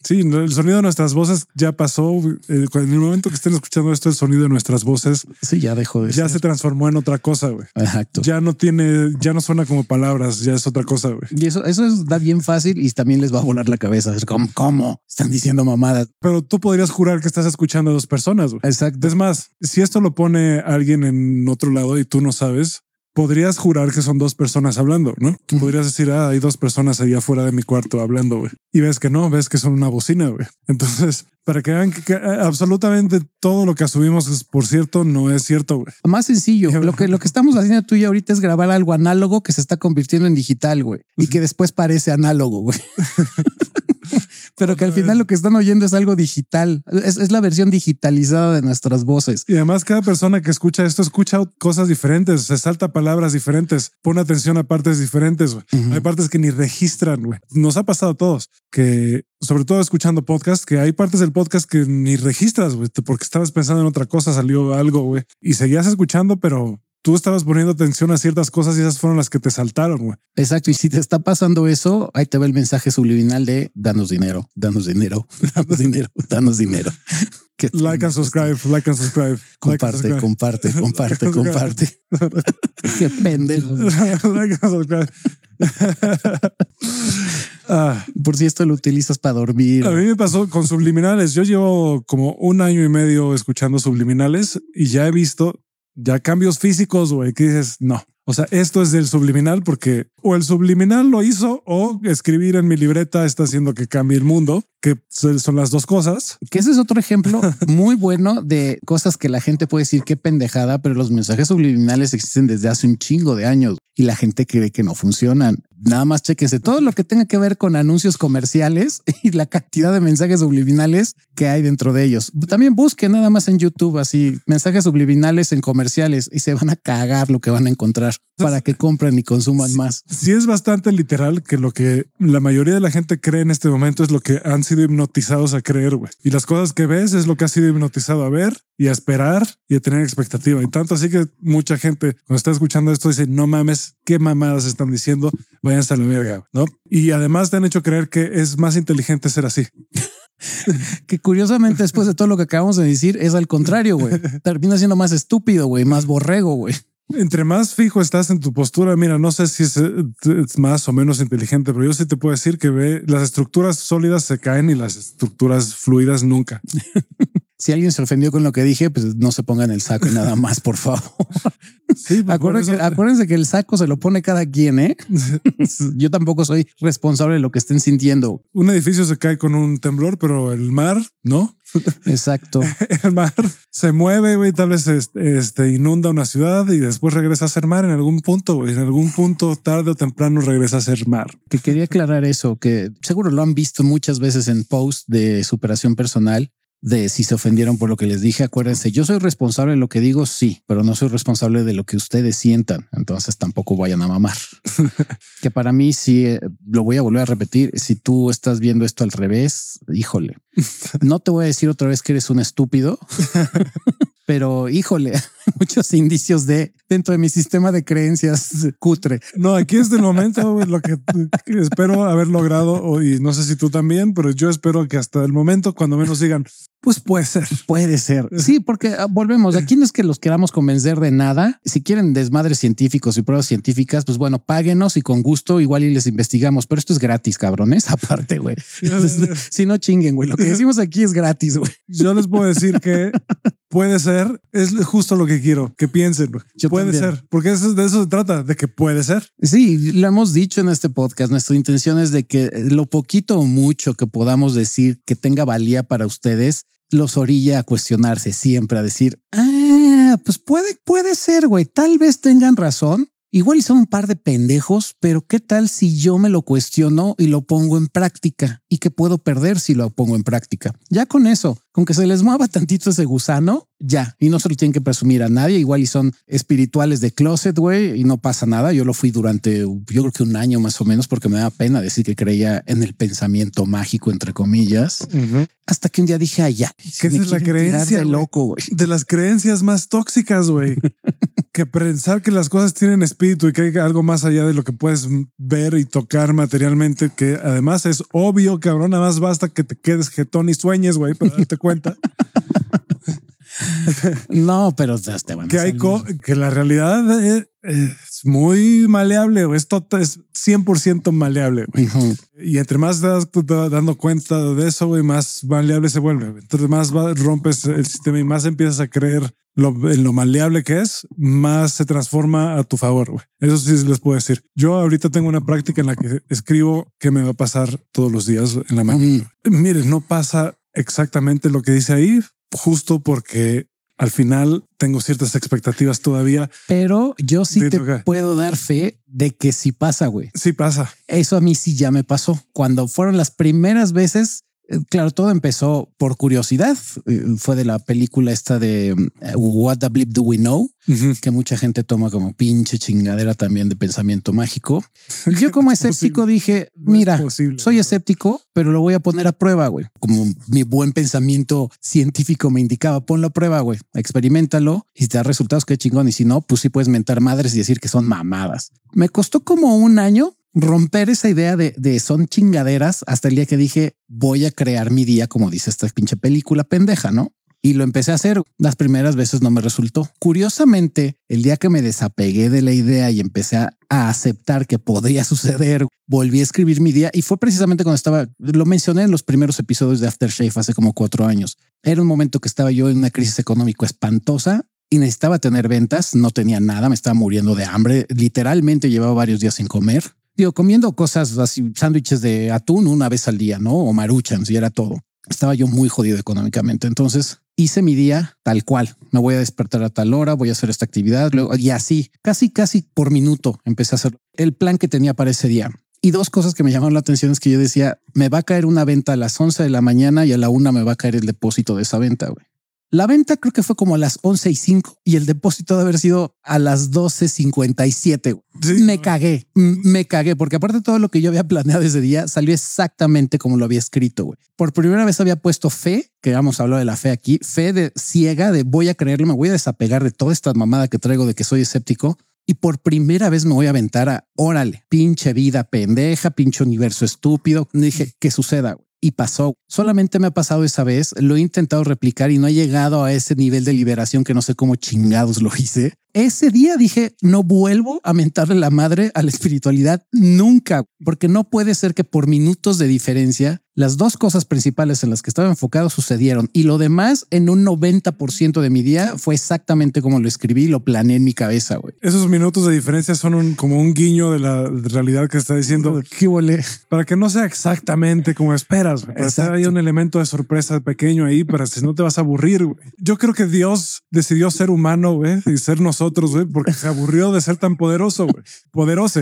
Sí, el sonido de nuestras voces ya pasó. Eh, en el momento que estén escuchando esto, el sonido de nuestras voces. Sí, ya dejó de Ya se transformó en otra cosa, güey. Exacto. Ya no tiene, ya no suena como palabras, ya es otra cosa, güey. Y eso, eso es, da bien fácil y también les va a volar la cabeza. Es como, ¿cómo? Están diciendo mamadas. Pero tú podrías jurar que estás escuchando a dos personas, güey. Exacto. Es más, si esto lo pone alguien en otro lado y tú no sabes, podrías jurar que son dos personas hablando, ¿no? podrías decir, ah, hay dos personas allá afuera de mi cuarto hablando, güey. Y ves que no, ves que son una bocina, güey. Entonces, para que vean que, eh, absolutamente todo lo que asumimos, por cierto, no es cierto, güey. Más sencillo, lo que, lo que estamos haciendo tú y ahorita es grabar algo análogo que se está convirtiendo en digital, güey. Y que después parece análogo, güey. pero que al final lo que están oyendo es algo digital. Es, la versión digitalizada de nuestras voces. Y además cada persona que escucha esto escucha cosas diferentes, se salta palabras diferentes, pone atención a partes diferentes. Hay partes que ni registran. güey. Nos ha pasado a todos que, sobre todo escuchando podcast, que hay partes del podcast que ni registras güey, porque estabas pensando en otra cosa, salió algo güey, y seguías escuchando, pero tú estabas poniendo atención a ciertas cosas y esas fueron las que te saltaron, güey. Exacto. Y si te está pasando eso, ahí te va el mensaje subliminal de danos dinero, danos dinero, danos dinero, danos dinero. like and subscribe, like and subscribe. Comparte, comparte, comparte, comparte. Qué pendejo. like and subscribe. Ah. por si esto lo utilizas para dormir. A mí me pasó con subliminales. Yo llevo como un año y medio escuchando subliminales y ya he visto ya cambios físicos, güey, que dices, no. O sea, esto es del subliminal porque o el subliminal lo hizo o escribir en mi libreta está haciendo que cambie el mundo, que son las dos cosas. Que ese es otro ejemplo muy bueno de cosas que la gente puede decir qué pendejada, pero los mensajes subliminales existen desde hace un chingo de años y la gente cree que no funcionan. Nada más chequese todo lo que tenga que ver con anuncios comerciales y la cantidad de mensajes subliminales que hay dentro de ellos. También busquen nada más en YouTube así mensajes subliminales en comerciales y se van a cagar lo que van a encontrar para que compren y consuman más. Sí es bastante literal que lo que la mayoría de la gente cree en este momento es lo que han sido hipnotizados a creer, güey. Y las cosas que ves es lo que ha sido hipnotizado a ver y a esperar y a tener expectativa. Y tanto así que mucha gente cuando está escuchando esto dice, no mames, qué mamadas están diciendo, vayan hasta la verga, ¿no? Y además te han hecho creer que es más inteligente ser así. que curiosamente después de todo lo que acabamos de decir es al contrario, güey. Termina siendo más estúpido, güey, más borrego, güey. Entre más fijo estás en tu postura, mira, no sé si es, más o menos inteligente, pero yo sí te puedo decir que ve las estructuras sólidas se caen y las estructuras fluidas nunca. Si alguien se ofendió con lo que dije, pues no se pongan el saco y nada más, por favor. Sí, acuérdense, acuérdense, que el saco se lo pone cada quien, ¿eh? Yo tampoco soy responsable de lo que estén sintiendo. Un edificio se cae con un temblor, pero el mar, ¿no? Exacto. el mar se mueve, güey, tal vez este, inunda una ciudad y después regresa a ser mar en algún punto, güey. En algún punto, tarde o temprano, regresa a ser mar. Que quería aclarar eso, que seguro lo han visto muchas veces en post de superación personal de si se ofendieron por lo que les dije. Acuérdense, yo soy responsable de lo que digo, sí, pero no soy responsable de lo que ustedes sientan. Entonces tampoco vayan a mamar. que para mí, si eh, lo voy a volver a repetir, si tú estás viendo esto al revés, híjole, no te voy a decir otra vez que eres un estúpido, pero híjole, muchos indicios de dentro de mi sistema de creencias cutre. No, aquí es el momento lo que espero haber logrado y no sé si tú también, pero yo espero que hasta el momento, cuando menos digan, pues puede ser. Puede ser. Sí, porque ah, volvemos. Aquí no es que los queramos convencer de nada. Si quieren desmadres científicos y pruebas científicas, pues bueno, páguenos y con gusto igual y les investigamos. Pero esto es gratis, cabrones. Aparte, güey. si no chinguen, güey. Lo que decimos aquí es gratis, güey. Yo les puedo decir que puede ser. Es justo lo que quiero que piensen. puede ser, porque eso, de eso se trata, de que puede ser. Sí, lo hemos dicho en este podcast. Nuestra intención es de que lo poquito o mucho que podamos decir que tenga valía para ustedes los orilla a cuestionarse siempre, a decir, ah, pues puede, puede ser, güey. Tal vez tengan razón. Igual y son un par de pendejos, pero ¿qué tal si yo me lo cuestiono y lo pongo en práctica? ¿Y qué puedo perder si lo pongo en práctica? Ya con eso, con que se les mueva tantito ese gusano, ya. Y no se lo tienen que presumir a nadie. Igual y son espirituales de closet, güey, y no pasa nada. Yo lo fui durante, yo creo que un año más o menos, porque me da pena decir que creía en el pensamiento mágico, entre comillas. Hasta que un día dije, ay, ya. ¿Qué es la creencia? De loco, güey. De las creencias más tóxicas, güey. que pensar que las cosas tienen espíritu y que hay algo más allá de lo que puedes ver y tocar materialmente, que además es obvio, cabrón, nada más basta que te quedes jetón y sueñes, güey, para darte cuenta. no, pero que hay que la realidad es, muy maleable o esto es 100% maleable. Y entre más te das dando cuenta de eso, y más maleable se vuelve. Entonces más rompes el sistema y más empiezas a creer lo, en lo maleable que es, más se transforma a tu favor. Eso sí les puedo decir. Yo ahorita tengo una práctica en la que escribo qué me va a pasar todos los días en la mañana. Miren, no pasa exactamente lo que dice ahí, justo porque al final tengo ciertas expectativas todavía. Pero yo sí te puedo dar fe de que sí pasa, güey. Sí pasa. Eso a mí sí ya me pasó. Cuando fueron las primeras veces claro, todo empezó por curiosidad. Eh, fue de la película esta de eh, What the Bleep Do We Know, que mucha gente toma como pinche chingadera también de pensamiento mágico. Yo como escéptico dije, mira, soy escéptico, pero lo voy a poner a prueba, güey. Como mi buen pensamiento científico me indicaba, ponlo a prueba, güey. Experimentalo y si te da resultados, qué chingón. Y si no, pues sí puedes mentar madres y decir que son mamadas. Me costó como un año romper esa idea de, son chingaderas hasta el día que dije voy a crear mi día, como dice esta pinche película pendeja, ¿no? Y lo empecé a hacer. Las primeras veces no me resultó. Curiosamente, el día que me desapegué de la idea y empecé a, aceptar que podría suceder, volví a escribir mi día y fue precisamente cuando estaba, lo mencioné en los primeros episodios de Aftershave hace como cuatro años. Era un momento que estaba yo en una crisis económica espantosa y necesitaba tener ventas. No tenía nada, me estaba muriendo de hambre. Literalmente llevaba varios días sin comer digo, comiendo cosas así, sándwiches de atún una vez al día, ¿no? O maruchans y era todo. Estaba yo muy jodido económicamente. Entonces hice mi día tal cual. Me voy a despertar a tal hora, voy a hacer esta actividad, luego, y así, casi, casi por minuto empecé a hacer el plan que tenía para ese día. Y dos cosas que me llamaron la atención es que yo decía, me va a caer una venta a las 11 de la mañana y a la una me va a caer el depósito de esa venta. Güey. La venta creo que fue como a las 11 y 5 y el depósito de haber sido a las 12.57. Me cagué, me cagué, porque aparte de todo lo que yo había planeado ese día salió exactamente como lo había escrito. Güey. Por primera vez había puesto fe, que vamos a hablar de la fe aquí, fe de ciega, de voy a creerle, me voy a desapegar de toda esta mamada que traigo de que soy escéptico. Y por primera vez me voy a aventar a órale, pinche vida pendeja, pinche universo estúpido. Dije, ¿qué suceda? Y pasó. Solamente me ha pasado esa vez, lo he intentado replicar y no he llegado a ese nivel de liberación que no sé cómo chingados lo hice. Ese día dije, no vuelvo a mentarle la madre a la espiritualidad nunca, porque no puede ser que por minutos de diferencia las dos cosas principales en las que estaba enfocado sucedieron y lo demás en un 90% de mi día fue exactamente como lo escribí y lo planeé en mi cabeza. güey. Esos minutos de diferencia son un, como un guiño de la realidad que está diciendo. ¿Qué huele? Para que no sea exactamente como esperas. Para hay un elemento de sorpresa pequeño ahí para si no te vas a aburrir. Yo creo que Dios decidió ser humano güey, y ser nosotros güey, porque se aburrió de ser tan poderoso. Güey. Poderoso.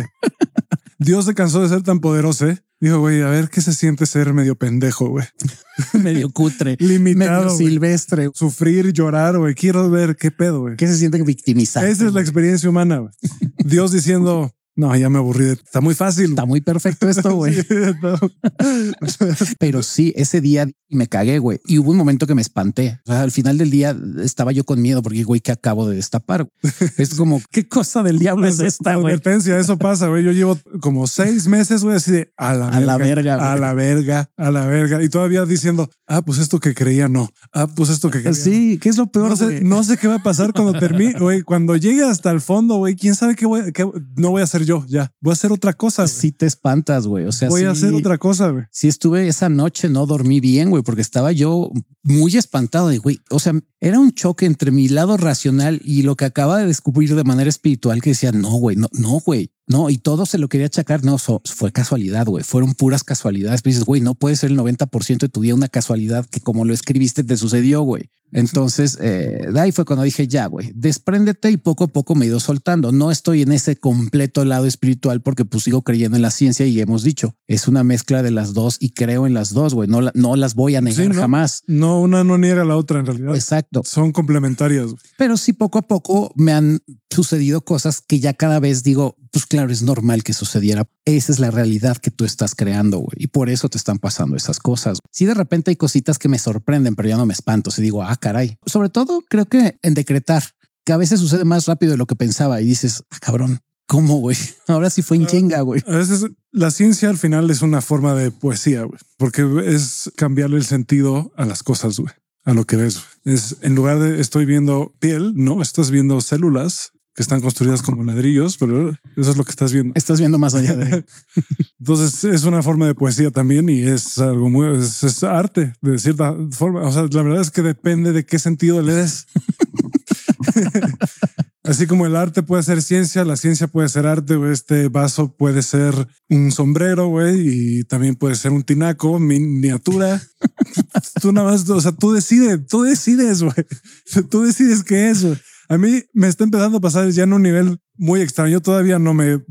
Dios se cansó de ser tan poderoso. ¿eh? Dijo, güey, a ver qué se siente ser medio pendejo, güey. medio cutre, limitado, medio silvestre, sufrir, llorar, güey. Quiero ver qué pedo, güey. ¿Qué se siente victimizar? Esa es la experiencia humana. Güey. Dios diciendo, no, ya me aburrí. Está muy fácil. Está muy perfecto esto, güey. Pero sí, ese día me cagué, güey. Y hubo un momento que me espanté. O sea, al final del día estaba yo con miedo porque, güey, que acabo de destapar. Es como, ¿qué cosa del diablo es esta, güey? Advertencia, eso pasa, güey. Yo llevo como seis meses, güey, así de a la, a la verga, a la verga, a la verga. Y todavía diciendo, ah, pues esto que creía no. Ah, pues esto que creía. Sí, ¿qué es lo peor? No sé, no sé qué va a pasar cuando termine, güey. Cuando llegue hasta el fondo, güey, quién sabe qué voy, qué, no voy a hacer yo ya. Voy a hacer otra cosa. Si te espantas, güey. O sea, voy a hacer otra cosa, güey. Si estuve esa noche, no dormí bien, güey, porque estaba yo muy espantado de güey. O sea, era un choque entre mi lado racional y lo que acaba de descubrir de manera espiritual que decía, no, güey, no, no, güey. No, y todo se lo quería achacar. No, fue casualidad, güey. Fueron puras casualidades. Dices, güey, no puede ser el 90% de tu vida una casualidad que como lo escribiste te sucedió, güey. Entonces, eh, de ahí fue cuando dije, ya, güey, despréndete y poco a poco me he ido soltando. No estoy en ese completo lado espiritual porque pues sigo creyendo en la ciencia y hemos dicho, es una mezcla de las dos y creo en las dos, güey. No, no las voy a negar jamás. No, una no niega la otra en realidad. Exacto. Son complementarias. Pero sí, poco a poco me han sucedido cosas que ya cada vez digo, pues claro, es normal que sucediera. Esa es la realidad que tú estás creando güey, y por eso te están pasando esas cosas. Si de repente hay cositas que me sorprenden, pero ya no me espanto. Si digo, ah, caray. Sobre todo creo que en decretar, que a veces sucede más rápido de lo que pensaba y dices, ah, cabrón, ¿Cómo, güey? Ahora sí fue en chinga, güey. A veces la ciencia al final es una forma de poesía, güey, porque es cambiarle el sentido a las cosas, güey, a lo que ves. Es en lugar de estoy viendo piel, no, estás viendo células que están construidas como ladrillos, pero eso es lo que estás viendo. Estás viendo más allá de. Entonces es una forma de poesía también y es algo muy, es, arte de cierta forma. O sea, la verdad es que depende de qué sentido le des. Así como el arte puede ser ciencia, la ciencia puede ser arte, este vaso puede ser un sombrero, güey, y también puede ser un tinaco, miniatura. tú nada más, o sea, tú decides, tú decides, güey. Tú decides qué es. A mí me está empezando a pasar ya en un nivel muy extraño. Todavía no me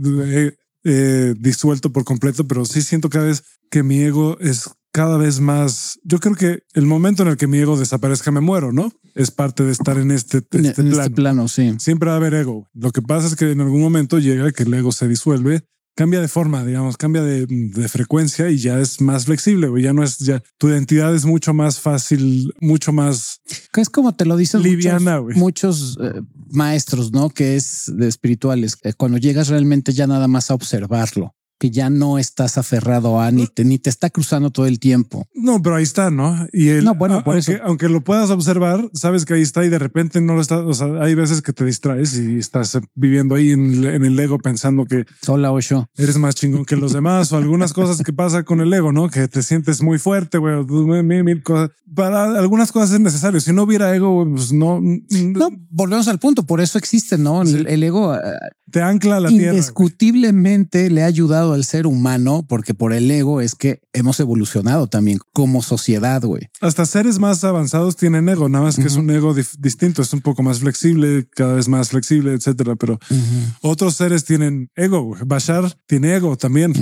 he disuelto por completo, pero sí siento cada vez que mi ego es cada vez más. Yo creo que el momento en el que mi ego desaparezca me muero, ¿no? Es parte de estar en este, este, este plano. plano. Sí, siempre va a haber ego. Lo que pasa es que en algún momento llega que el ego se disuelve cambia de forma, digamos, cambia de, frecuencia y ya es más flexible, güey. Ya no es, ya tu identidad es mucho más fácil, mucho más. Que es como te lo dicen liviana, muchos, muchos eh, maestros, ¿no? Que es de espirituales. Cuando llegas realmente ya nada más a observarlo que ya no estás aferrado a ni te, ni te está cruzando todo el tiempo. No, pero ahí está, ¿no? Y el, no, bueno, por aunque, eso. aunque lo puedas observar, sabes que ahí está y de repente no lo estás. O sea, hay veces que te distraes y estás viviendo ahí en, el ego pensando que sola o yo eres más chingón que los demás o algunas cosas que pasa con el ego, ¿no? Que te sientes muy fuerte, güey. Mil cosas. Para algunas cosas es necesario. Si no hubiera ego, pues no. No, volvemos al punto. Por eso existe, ¿no? El, ego eh, te ancla a la tierra. Indiscutiblemente le ha ayudado al ser humano, porque por el ego es que hemos evolucionado también como sociedad, güey. Hasta seres más avanzados tienen ego, nada más que es un ego distinto, es un poco más flexible, cada vez más flexible, etcétera. Pero otros seres tienen ego. Bashar tiene ego también.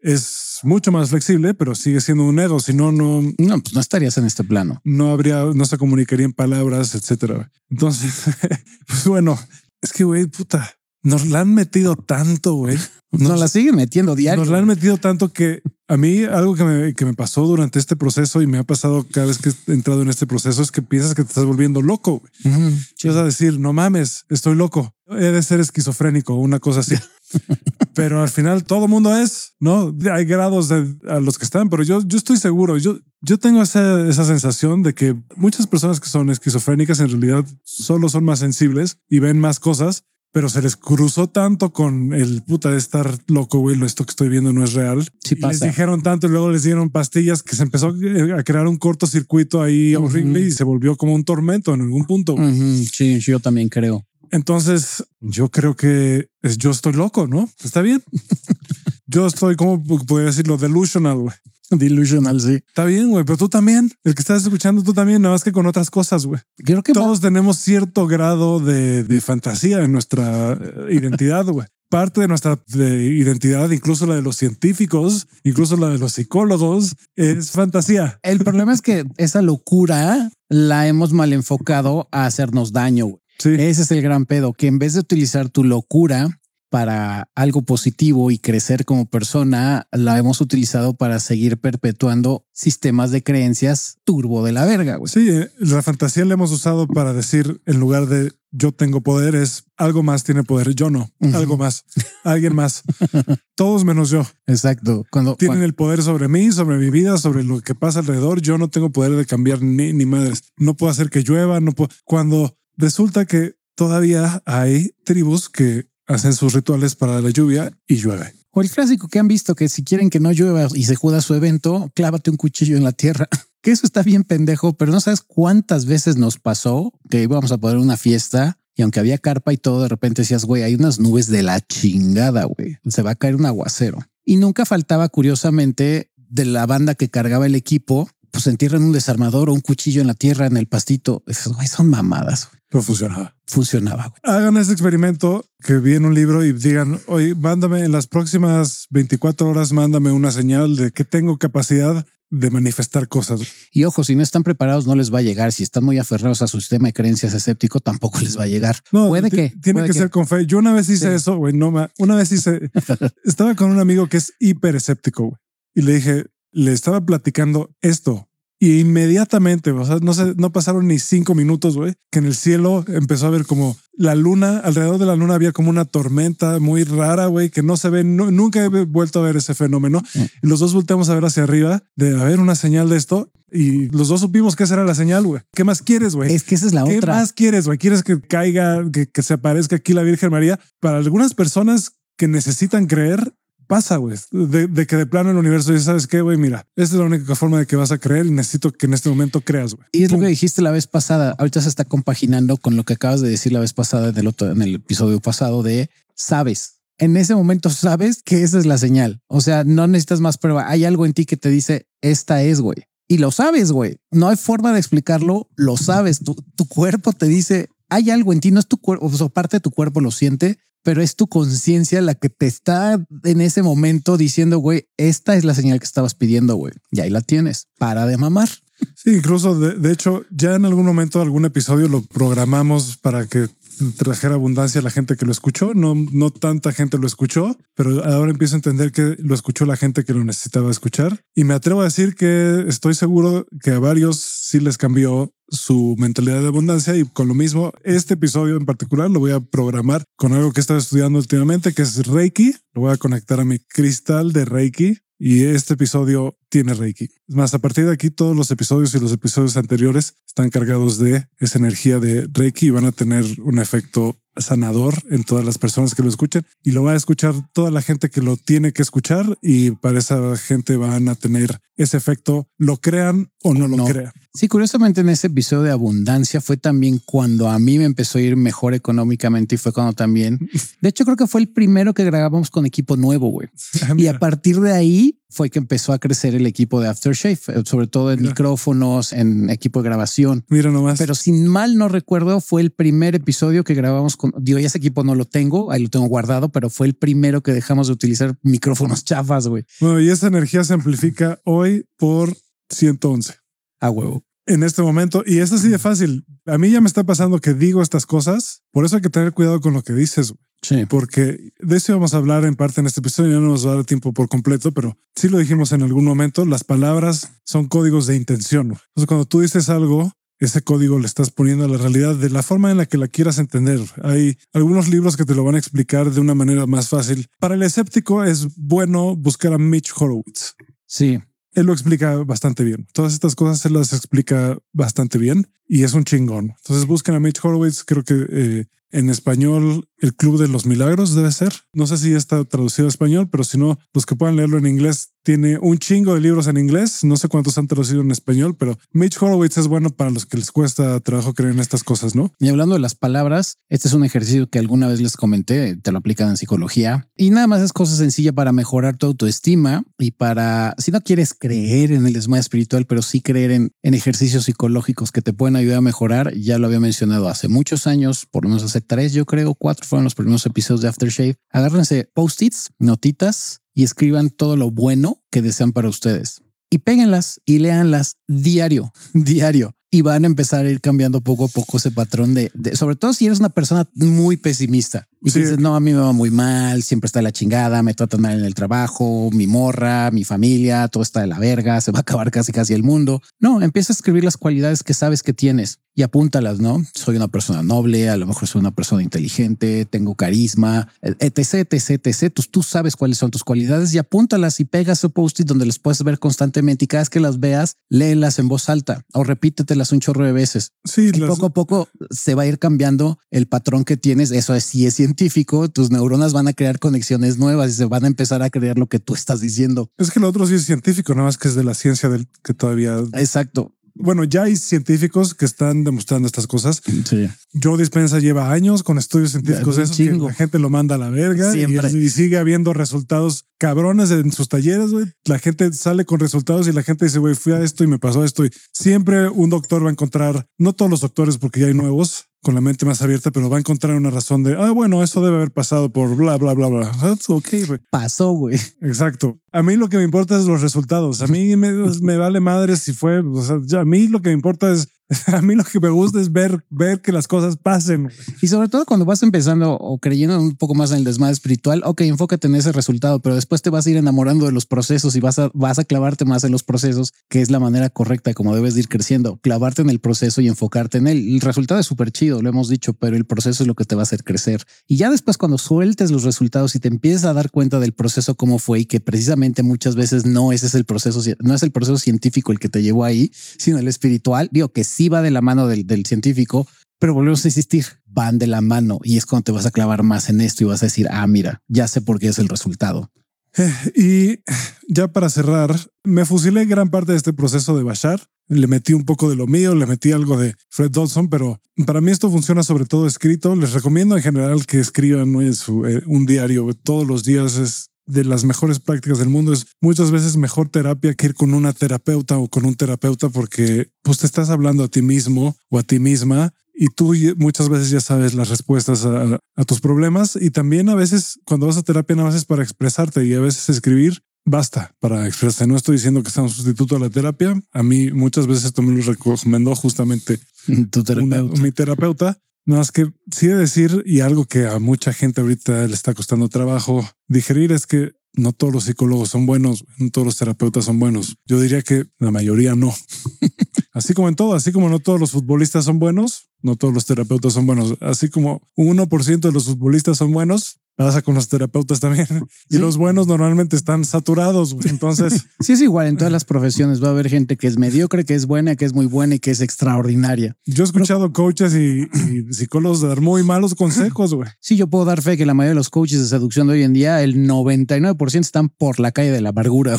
Es mucho más flexible, pero sigue siendo un ego. Si no, no, no, pues no estarías en este plano. No habría, no se comunicaría en palabras, etcétera. Entonces, pues bueno, es que güey, puta, nos la han metido tanto, güey. Nos, la siguen metiendo diario. Nos la han metido tanto que a mí algo que me, que me pasó durante este proceso y me ha pasado cada vez que he entrado en este proceso es que piensas que te estás volviendo loco. Güey. a decir, no mames, estoy loco. He de ser esquizofrénico, una cosa así. pero al final todo mundo es, ¿no? Hay grados de, a los que están, pero yo, yo estoy seguro, yo, yo tengo esa, esa sensación de que muchas personas que son esquizofrénicas en realidad solo son más sensibles y ven más cosas pero se les cruzó tanto con el puta de estar loco, güey, esto que estoy viendo no es real. Sí Les dijeron tanto y luego les dieron pastillas que se empezó a crear un cortocircuito ahí horrible y se volvió como un tormento en algún punto. Sí, yo también creo. Entonces, yo creo que es, yo estoy loco, ¿no? Está bien. yo estoy, como podría decirlo? Delusional, güey. Delusional, sí. Está bien, güey, pero tú también, el que estás escuchando, tú también, nada más que con otras cosas, güey. Creo que todos tenemos cierto grado de, de fantasía en nuestra eh, identidad, güey. Parte de nuestra identidad, incluso la de los científicos, incluso la de los psicólogos, es fantasía. El problema es que esa locura la hemos mal enfocado a hacernos daño. Güey. Sí. Ese es el gran pedo, que en vez de utilizar tu locura para algo positivo y crecer como persona, la hemos utilizado para seguir perpetuando sistemas de creencias turbo de la verga. Güey. Sí, eh, la fantasía la hemos usado para decir en lugar de yo tengo poder es algo más tiene poder, yo no, algo más, alguien más, todos menos yo. Exacto. Cuando tienen el poder sobre mí, sobre mi vida, sobre lo que pasa alrededor, yo no tengo poder de cambiar ni, ni madres. No puedo hacer que llueva, no puedo. Cuando resulta que todavía hay tribus que hacen sus rituales para la lluvia y llueve. O el clásico que han visto que si quieren que no llueva y se juda su evento, clávate un cuchillo en la tierra. Que eso está bien pendejo, pero no sabes cuántas veces nos pasó que íbamos a poner una fiesta y aunque había carpa y todo, de repente decías, güey, hay unas nubes de la chingada, güey. Se va a caer un aguacero. Y nunca faltaba, curiosamente, de la banda que cargaba el equipo, pues entierran un desarmador o un cuchillo en la tierra, en el pastito. Esos güey son mamadas. Pero funcionaba. Funcionaba. Güey. Hagan ese experimento que vi en un libro y digan, oye, mándame en las próximas 24 horas, mándame una señal de que tengo capacidad de manifestar cosas. Y ojo, si no están preparados, no les va a llegar. Si están muy aferrados a su sistema de creencias escéptico, tampoco les va a llegar. No, puede que tiene puede que, ser con fe. Yo una vez hice Sí. eso, güey. No, una vez hice, estaba con un amigo que es hiper escéptico güey, y le dije, le estaba platicando esto y inmediatamente, o sea, no sé, no pasaron ni cinco minutos, güey, que en el cielo empezó a ver como la luna, alrededor de la luna había como una tormenta muy rara, güey, que no se ve, no- nunca he vuelto a ver ese fenómeno. Y los dos volteamos a ver hacia arriba de haber una señal de esto y los dos supimos que esa era la señal, güey. ¿Qué más quieres, güey? Es que esa es la ¿Qué otra. más quieres, güey? ¿Quieres que caiga, que, que se aparezca aquí la Virgen María? Para algunas personas que necesitan creer, pasa, güey. De, de que de plano el universo dice, ¿sabes qué, güey? Mira, esta es la única forma de que vas a creer y necesito que en este momento creas, güey. Y es lo que dijiste la vez pasada. Ahorita se está compaginando con lo que acabas de decir la vez pasada en el otro, en el episodio pasado de sabes. En ese momento sabes que esa es la señal. O sea, no necesitas más prueba. Hay algo en ti que te dice esta es, güey. Y lo sabes, güey. No hay forma de explicarlo. Lo sabes. Tu, tu cuerpo te dice hay algo en ti. No es tu cuerpo, o sea, parte de tu cuerpo lo siente, pero es tu conciencia la que te está en ese momento diciendo, güey, esta es la señal que estabas pidiendo, güey. Y ahí la tienes. Para de mamar. Sí, incluso de, de hecho, ya en algún momento, algún episodio lo programamos para que trajera abundancia a la gente que lo escuchó. No, no tanta gente lo escuchó, pero ahora empiezo a entender que lo escuchó la gente que lo necesitaba escuchar. Y me atrevo a decir que estoy seguro que a varios sí les cambió su mentalidad de abundancia y con lo mismo este episodio en particular lo voy a programar con algo que he estado estudiando últimamente que es Reiki. Lo voy a conectar a mi cristal de Reiki y este episodio tiene Reiki. Es más, a partir de aquí todos los episodios y los episodios anteriores están cargados de esa energía de Reiki y van a tener un efecto sanador en todas las personas que lo escuchen y lo va a escuchar toda la gente que lo tiene que escuchar y para esa gente van a tener ese efecto, lo crean o no lo No. crean. Sí, curiosamente en ese episodio de abundancia fue también cuando a mí me empezó a ir mejor económicamente y fue cuando también, de hecho creo que fue el primero que grabamos con equipo nuevo, güey. Ah, Y a partir de ahí fue que empezó a crecer el equipo de Aftershave, eh, sobre todo en Mira. micrófonos, en equipo de grabación. mira nomás. Pero sin mal no recuerdo, fue el primer episodio que grabamos con, digo, ya ese equipo no lo tengo, ahí lo tengo guardado, pero fue el primero que dejamos de utilizar micrófonos chafas, güey. Bueno, y esa energía se amplifica hoy por 111. A huevo. en este momento. Y es así de fácil. A mí ya me está pasando que digo estas cosas. Por eso hay que tener cuidado con lo que dices, güey. Sí. porque de eso vamos a hablar en parte en este episodio. Ya no nos va a dar tiempo por completo, pero sí lo dijimos en algún momento. Las palabras son códigos de intención. Entonces, cuando tú dices algo, ese código le estás poniendo a la realidad de la forma en la que la quieras entender. Hay algunos libros que te lo van a explicar de una manera más fácil. Para el escéptico es bueno buscar a Mitch Horowitz Sí. él lo explica bastante bien. Todas estas cosas se las explica bastante bien. y es un chingón. Entonces busquen a Mitch Horowitz, creo que eh, en español el Club de los Milagros debe ser. No sé si está traducido a español, pero si no, los que puedan leerlo en inglés, tiene un chingo de libros en inglés. No sé cuántos han traducido en español, pero Mitch Horowitz es bueno para los que les cuesta trabajo creer en estas cosas, ¿no? Y hablando de las palabras, este es un ejercicio que alguna vez les comenté, te lo aplican en psicología y nada más es cosa sencilla para mejorar tu autoestima y para, si no quieres creer en el desmayo espiritual, pero sí creer en, en ejercicios psicológicos que te pueden ayudar a mejorar. Ya lo había mencionado hace muchos años, por lo menos hace tres, yo creo, cuatro fueron los primeros episodios de Aftershave. Agárrense post-its, notitas y escriban todo lo bueno que desean para ustedes. Y péguenlas y léanlas diario, diario. Y van a empezar a ir cambiando poco a poco ese patrón de, sobre todo si eres una persona muy pesimista y dices, no, a mí me va muy mal, siempre está la chingada, me tratan mal en el trabajo, mi morra, mi familia, todo está de la verga, se va a acabar casi casi el mundo. No, empieza a escribir las cualidades que sabes que tienes y apúntalas, ¿no? Soy una persona noble, a lo mejor soy una persona inteligente, tengo carisma, etc, etc, etc. Tú, tú sabes cuáles son tus cualidades y apúntalas y pegas su post-it donde las puedes ver constantemente y cada vez que las veas, léelas en voz alta o repítetelas un chorro de veces. Sí, y poco a poco se va a ir cambiando el patrón que tienes. Eso es, si es científico, tus neuronas van a crear conexiones nuevas y se van a empezar a creer lo que tú estás diciendo. Es que lo otro sí es científico, nada más que es de la ciencia del que todavía. Exacto bueno, ya hay científicos que están demostrando estas cosas. Sí. Joe Dispensa lleva años con estudios científicos. Eso que la gente lo manda a la verga y, sigue habiendo resultados cabrones en sus talleres. La gente sale con resultados y la gente dice, güey, fui a esto y me pasó esto. Y siempre un doctor va a encontrar, no todos los doctores, porque ya hay nuevos, con la mente más abierta, pero va a encontrar una razón de, ah, bueno, eso debe haber pasado por bla, bla, bla, bla. That's okay, güey. Pasó, güey. Exacto. A mí lo que me importa es los resultados. A mí me, vale madre si fue, a mí lo que me importa es A mí lo que me gusta es ver, ver que las cosas pasen. Y sobre todo cuando vas empezando o creyendo un poco más en el desmadre espiritual, ok, enfócate en ese resultado, pero después te vas a ir enamorando de los procesos y vas a, vas a clavarte más en los procesos, que es la manera correcta de cómo debes de ir creciendo. Clavarte en el proceso y enfocarte en él. El resultado es súper chido, lo hemos dicho, pero el proceso es lo que te va a hacer crecer. Y ya después cuando sueltes los resultados y te empiezas a dar cuenta del proceso cómo fue y que precisamente muchas veces no ese es el proceso, no es el proceso científico el que te llevó ahí, sino el espiritual, digo que sí va de la mano del, científico, pero volvemos a insistir, van de la mano y es cuando te vas a clavar más en esto y vas a decir, ah, mira, ya sé por qué es el resultado. Eh, y ya para cerrar, me fusilé gran parte de este proceso de Bashar. Le metí un poco de lo mío, le metí algo de Fred Dodson, pero para mí esto funciona sobre todo escrito. Les recomiendo en general que escriban eh, un diario todos los días. De las mejores prácticas del mundo. Es muchas veces mejor terapia que ir con una terapeuta o con un terapeuta porque pues te estás hablando a ti mismo o a ti misma y tú muchas veces ya sabes las respuestas a, tus problemas y también a veces cuando vas a terapia nada más es para expresarte y a veces escribir basta para expresarte. No estoy diciendo que sea un sustituto a la terapia. A mí muchas veces esto me lo recomendó justamente tu terapeuta. mi terapeuta no, es que sí de decir, y algo que a mucha gente ahorita le está costando trabajo digerir, es que no todos los psicólogos son buenos, no todos los terapeutas son buenos. Yo diría que la mayoría no. así como en todo, así como no todos los futbolistas son buenos, no todos los terapeutas son buenos. Así como un 1% de los futbolistas son buenos, pasa con los terapeutas también. Y los buenos normalmente están saturados. Entonces, sí, es igual en todas las profesiones. Va a haber gente que es mediocre, que es buena, que es muy buena y que es extraordinaria. Yo he escuchado coaches y, psicólogos dar muy malos consejos. güey. Sí, yo puedo dar fe que la mayoría de los coaches de seducción de hoy en día, el 99% están por la calle de la amargura.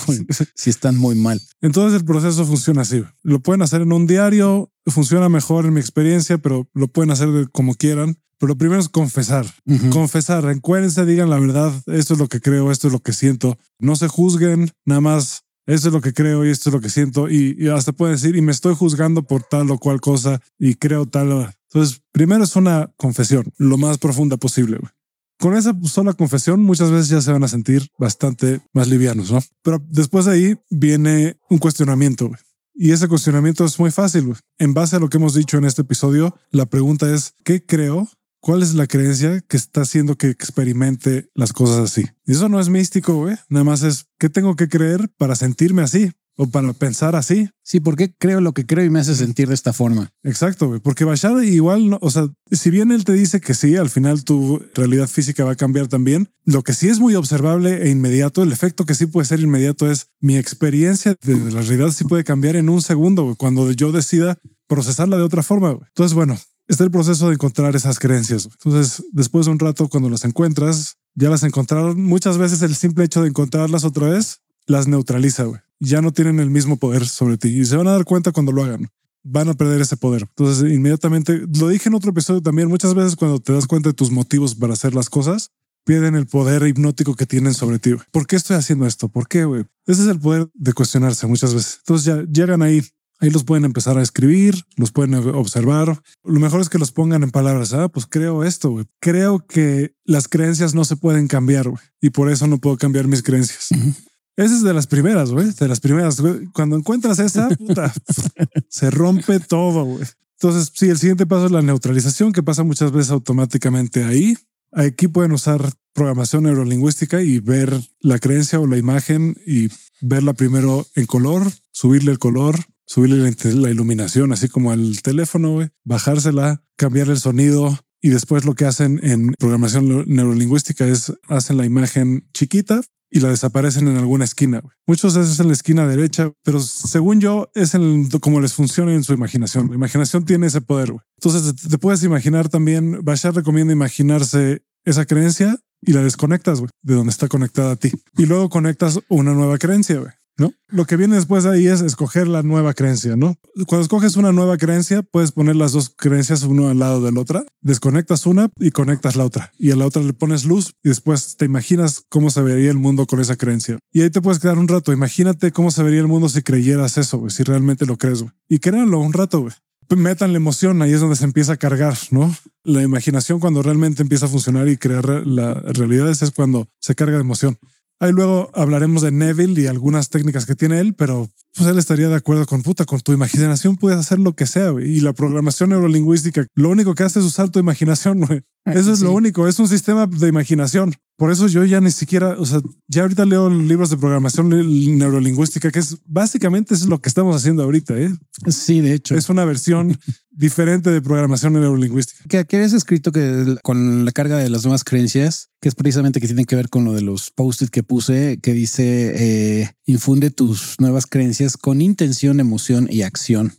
si están muy mal. Entonces, el proceso funciona así. Lo pueden hacer en un diario, funciona mejor en mi experiencia, pero lo pueden hacer como quieran. Pero lo primero es confesar, confesar, encuérense, digan la verdad, esto es lo que creo, esto es lo que siento, no se juzguen, nada más, esto es lo que creo y esto es lo que siento y, hasta pueden decir, y me estoy juzgando por tal o cual cosa y creo tal. Entonces, primero es una confesión, lo más profunda posible. Con esa sola confesión muchas veces ya se van a sentir bastante más livianos, ¿no? Pero después de ahí viene un cuestionamiento. Y ese cuestionamiento es muy fácil. En base a lo que hemos dicho en este episodio, la pregunta es, ¿qué creo ¿Cuál es la creencia que está haciendo que experimente las cosas así? Y eso no es místico, güey. Nada más es qué tengo que creer para sentirme así. o para pensar así. Sí, porque creo lo que creo y me hace sentir de esta forma. Exacto, güey. Porque Bashar igual, no, o sea, si bien él te dice que sí, al final tu realidad física va a cambiar también. Lo que sí es muy observable e inmediato, el efecto que sí puede ser inmediato es mi experiencia de la realidad sí puede cambiar en un segundo, güey, cuando yo decida procesarla de otra forma. Güey. Entonces, bueno, está el proceso de encontrar esas creencias. Entonces, después de un rato, cuando las encuentras, ya las encontraron. Muchas veces el simple hecho de encontrarlas otra vez las neutraliza, güey. Ya no tienen el mismo poder sobre ti y se van a dar cuenta cuando lo hagan. Van a perder ese poder. Entonces, inmediatamente, lo dije en otro episodio también, muchas veces cuando te das cuenta de tus motivos para hacer las cosas, pierden el poder hipnótico que tienen sobre ti. ¿Por qué estoy haciendo esto? ¿Por qué, güey? Ese es el poder de cuestionarse muchas veces. Entonces ya llegan ahí Ahí los pueden empezar a escribir, los pueden observar. Lo mejor es que los pongan en palabras. Ah, pues creo esto, güey. Creo que las creencias no se pueden cambiar, güey. Y por eso no puedo cambiar mis creencias. Esa es de las primeras, güey. De las primeras. Cuando encuentras esa, puta, se rompe todo, güey. Entonces, sí, el siguiente paso es la neutralización, que pasa muchas veces automáticamente ahí. Aquí pueden usar programación neurolingüística y ver la creencia o la imagen y verla primero en color, subirle el color, subirle la, iluminación, así como al teléfono, bajársela, cambiar el sonido. Y después lo que hacen en programación neurolingüística es hacen la imagen chiquita y la desaparecen en alguna esquina. Muchos veces en la esquina derecha, pero según yo es el, como les funciona en su imaginación. La imaginación tiene ese poder. Entonces te puedes imaginar también, Bashar recomienda imaginarse esa creencia y la desconectas de donde está conectada a ti. Y luego conectas una nueva creencia. ¿No? Lo que viene después de ahí es escoger la nueva creencia, ¿no? Cuando escoges una nueva creencia, puedes poner las dos creencias uno al lado de la otra, desconectas una y conectas la otra, y a la otra le pones luz y después te imaginas cómo se vería el mundo con esa creencia. Y ahí te puedes quedar un rato, imagínate cómo se vería el mundo si creyeras eso, si realmente lo crees. Y créanlo un rato, güey. Metan la emoción, ahí es donde se empieza a cargar, ¿no? La imaginación cuando realmente empieza a funcionar y crear la realidad es cuando se carga de emoción. Ahí luego hablaremos de Neville y algunas técnicas que tiene él, pero pues él estaría de acuerdo con puta, con tu imaginación puedes hacer lo que sea. Y la programación neurolingüística, lo único que hace es usar tu imaginación. Eso es lo único. Es un sistema de imaginación. Por eso yo ya ni siquiera, o sea, ya ahorita leo libros de programación neurolingüística, que es básicamente es lo que estamos haciendo ahorita. ¿eh? Sí, de hecho. Es una versión diferente de programación neurolingüística. Que aquí habías escrito que con la carga de las nuevas creencias, que es precisamente que tienen que ver con lo de los post-it que puse, que dice eh, infunde tus nuevas creencias con intención, emoción y acción.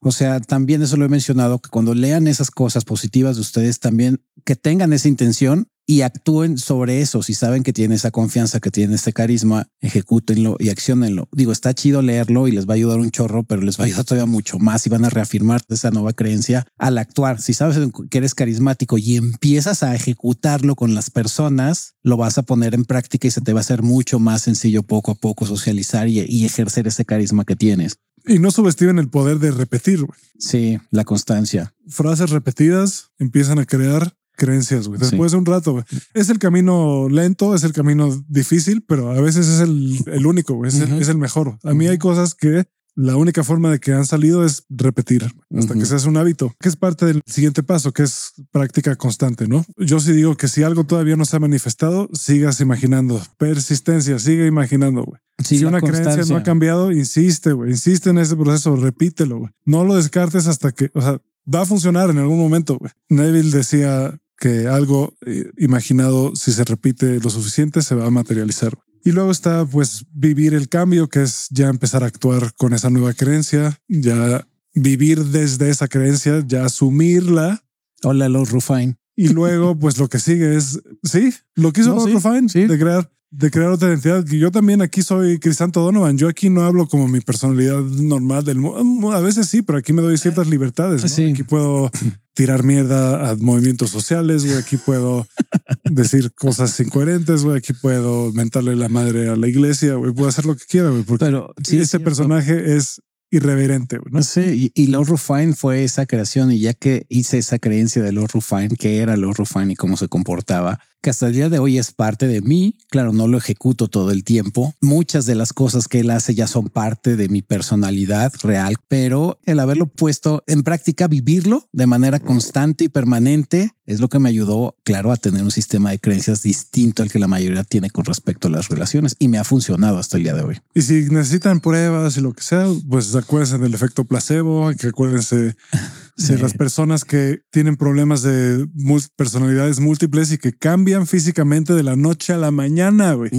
O sea, también eso lo he mencionado, que cuando lean esas cosas positivas de ustedes, también que tengan esa intención y actúen sobre eso. Si saben que tiene esa confianza, que tiene este carisma, ejecútenlo y accionenlo. Digo, está chido leerlo y les va a ayudar un chorro, pero les va a ayudar todavía mucho más y van a reafirmar esa nueva creencia al actuar. Si sabes que eres carismático y empiezas a ejecutarlo con las personas, lo vas a poner en práctica y se te va a hacer mucho más sencillo poco a poco socializar y, y ejercer ese carisma que tienes. Y no subestimen el poder de repetir. Sí, la constancia. Frases repetidas empiezan a crear creencias, güey. Después de un rato, güey. Es el camino lento, es el camino difícil, pero a veces es el, único, güey. Es, el mejor. A mí hay cosas que la única forma de que han salido es repetir hasta que seas un hábito, que es parte del siguiente paso, que es práctica constante, ¿no? Yo sí digo que si algo todavía no se ha manifestado, sigas imaginando. Persistencia, sigue imaginando, güey. si una creencia no ha cambiado, insiste, güey. Insiste en ese proceso, repítelo, güey. No lo descartes hasta que, o sea, va a funcionar en algún momento, güey. Neville decía, que algo eh, imaginado, si se repite lo suficiente, se va a materializar. Y luego está pues vivir el cambio, que es ya empezar a actuar con esa nueva creencia, ya vivir desde esa creencia, ya asumirla. Hola, los Rufine. Y luego, pues lo que sigue es, sí, lo que hizo los Rufine, de crear de crear otra identidad. Yo también aquí soy Crisanto Donovan. Yo aquí no hablo como mi personalidad normal del mundo. A veces sí, pero aquí me doy ciertas libertades. Aquí puedo tirar mierda a movimientos sociales. Güey. Aquí puedo decir cosas incoherentes. Güey. Aquí puedo mentarle la madre a la iglesia. Güey. Puedo hacer lo que quiera. Güey, porque pero ese personaje es irreverente. ¿no? Sí, y, y Lord Rufine fue esa creación y ya que hice esa creencia de Lord Rufine, que era Lord Rufine y cómo se comportaba, que hasta el día de hoy es parte de mí. Claro, no lo ejecuto todo el tiempo. Muchas de las cosas que él hace ya son parte de mi personalidad real, pero el haberlo puesto en práctica, vivirlo de manera constante y permanente, es lo que me ayudó, claro, a tener un sistema de creencias distinto al que la mayoría tiene con respecto a las relaciones y me ha funcionado hasta el día de hoy. Y si necesitan pruebas y lo que sea, pues acuérdense del efecto placebo, que acuérdense de las personas que tienen problemas de personalidades múltiples y que cambian físicamente de la noche a la mañana, güey,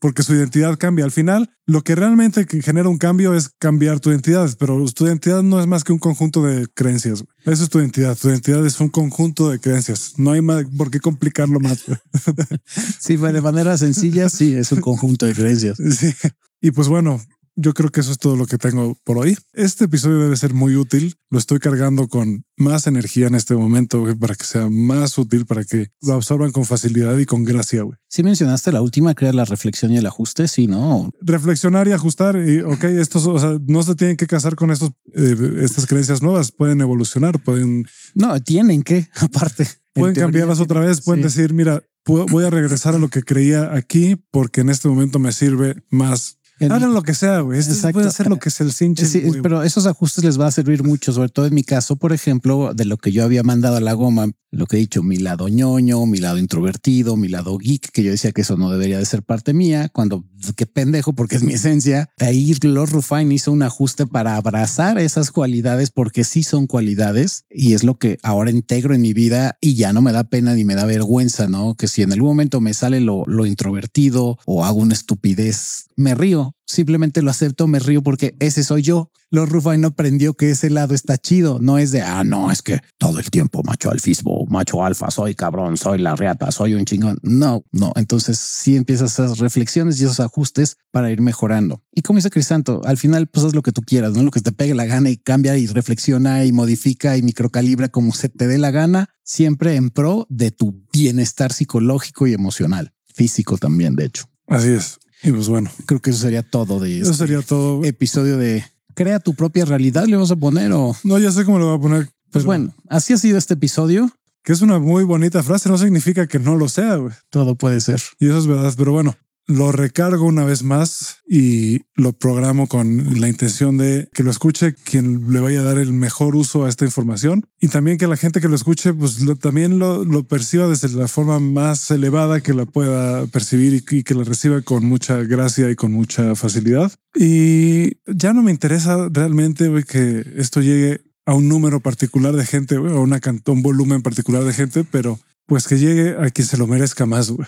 porque su identidad cambia. Al final, lo que realmente genera un cambio es cambiar tu identidad, pero tu identidad no es más que un conjunto de creencias. Eso es tu identidad. Tu identidad es un conjunto de creencias. No hay más por qué complicarlo más. sí, de manera sencilla, sí, es un conjunto de creencias. Sí. Y pues bueno, yo creo que eso es todo lo que tengo por hoy. Este episodio debe ser muy útil. Lo estoy cargando con más energía en este momento para que sea más útil, para que lo absorban con facilidad y con gracia. Güey. Sí mencionaste la última, que era la reflexión y el ajuste. Sí, no. Reflexionar y ajustar. Y ok, estos, o sea, no se tienen que casar con estos, eh, estas creencias nuevas. Pueden evolucionar, pueden. No, tienen que, aparte. Pueden cambiarlas otra vez. Pueden decir, mira, voy a regresar a lo que creía aquí porque en este momento me sirve más Hagan lo que sea, güey. Esto puede hacer lo que es el cinche. Sí, pero esos ajustes les va a servir mucho, sobre todo en mi caso, por ejemplo, de lo que yo había mandado a la goma, lo que he dicho, mi lado ñoño, mi lado introvertido, mi lado geek, que yo decía que eso no debería de ser parte mía, cuando qué pendejo, porque es mi esencia. Ahí Lord Rufine hizo un ajuste para abrazar esas cualidades, porque sí son cualidades y es lo que ahora integro en mi vida y ya no me da pena ni me da vergüenza, ¿no? Que si en algún momento me sale lo, lo introvertido o hago una estupidez, me río simplemente lo acepto, me río porque ese soy yo. Los Rufai no aprendió que ese lado está chido. No es de, ah, no, es que todo el tiempo macho alfismo, macho alfa, soy cabrón, soy la reata, soy un chingón. No, no. Entonces sí empiezas esas reflexiones y esos ajustes para ir mejorando. Y como dice Crisanto, al final pues haz lo que tú quieras, no lo que te pegue la gana y cambia y reflexiona y modifica y microcalibra como se te dé la gana, siempre en pro de tu bienestar psicológico y emocional, físico también, de hecho. Así es. Y pues bueno, creo que eso sería todo de eso. Este sería todo. Episodio de crea tu propia realidad. Le vas a poner o no, ya sé cómo lo voy a poner. Pues bueno, así ha sido este episodio. Que es una muy bonita frase. No significa que no lo sea. Güey. Todo puede ser. Y eso es verdad. Pero bueno, lo recargo una vez más y lo programo con la intención de que lo escuche quien le vaya a dar el mejor uso a esta información y también que la gente que lo escuche pues también lo, perciba desde la forma más elevada que la pueda percibir y, que la reciba con mucha gracia y con mucha facilidad. Y ya no me interesa realmente que esto llegue a un número particular de gente o una, un volumen particular de gente, pero pues que llegue a quien se lo merezca más.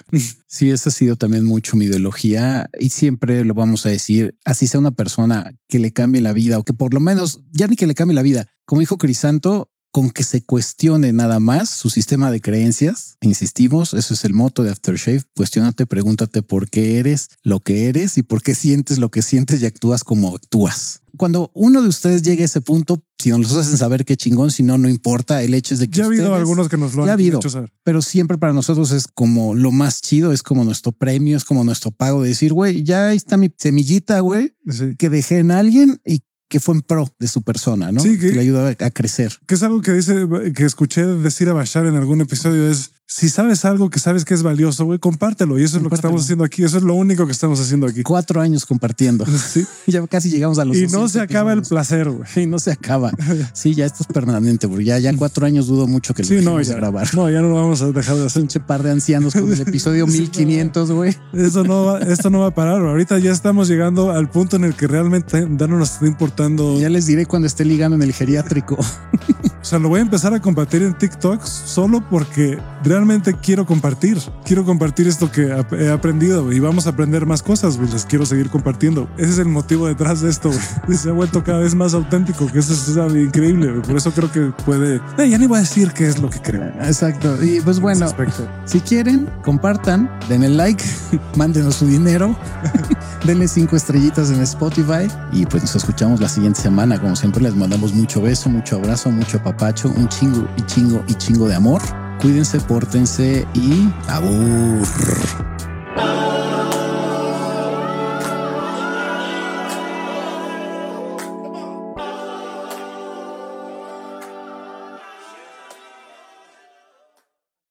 Sí, esa ha sido también mucho mi ideología y siempre lo vamos a decir. Así sea una persona que le cambie la vida o que por lo menos ya ni que le cambie la vida. Como dijo Crisanto, con que se cuestione nada más su sistema de creencias. Insistimos, eso es el moto de Aftershave. Cuestiónate, pregúntate por qué eres lo que eres y por qué sientes lo que sientes y actúas como actúas. Cuando uno de ustedes llegue a ese punto, si nos hacen saber qué chingón, si no, no importa. El hecho es de que ya ha habido algunos que nos lo han habido, hecho saber. pero siempre para nosotros es como lo más chido, es como nuestro premio, es como nuestro pago de decir, güey, ya está mi semillita, güey, que dejé en alguien y que fue en pro de su persona, ¿no? Sí, que, le ayuda a crecer. Que es algo que dice, que escuché decir a Bashar en algún episodio, es si sabes algo que sabes que es valioso, güey, compártelo. Y eso es lo que estamos haciendo aquí. Eso es lo único que estamos haciendo aquí. Cuatro años compartiendo. Sí. ya casi llegamos a los. Y no se acaba el placer, güey. Y no se acaba. sí, ya esto es permanente, porque ya, ya cuatro años dudo mucho que lo sí, no, ya, grabar. No, ya no vamos a dejar de hacer. Pinche par de ancianos con el episodio 1500, güey. Eso no va, esto no va a parar. Ahorita ya estamos llegando al punto en el que realmente ya no nos está importando. Ya les diré cuando esté ligando en el geriátrico. o sea, lo voy a empezar a compartir en TikTok solo porque realmente quiero compartir. Quiero compartir esto que he aprendido y vamos a aprender más cosas. Güey. Les quiero seguir compartiendo. Ese es el motivo detrás de esto. Se ha vuelto cada vez más auténtico, que eso es increíble. Por eso creo que puede. ya ni voy a decir qué es lo que creo. Exacto. Y pues bueno, si quieren, compartan, denle like, mándenos su dinero, denle cinco estrellitas en Spotify y pues nos escuchamos la siguiente semana. Como siempre, les mandamos mucho beso, mucho abrazo, mucho papacho, un chingo y chingo y chingo de amor cuídense, pórtense y abur.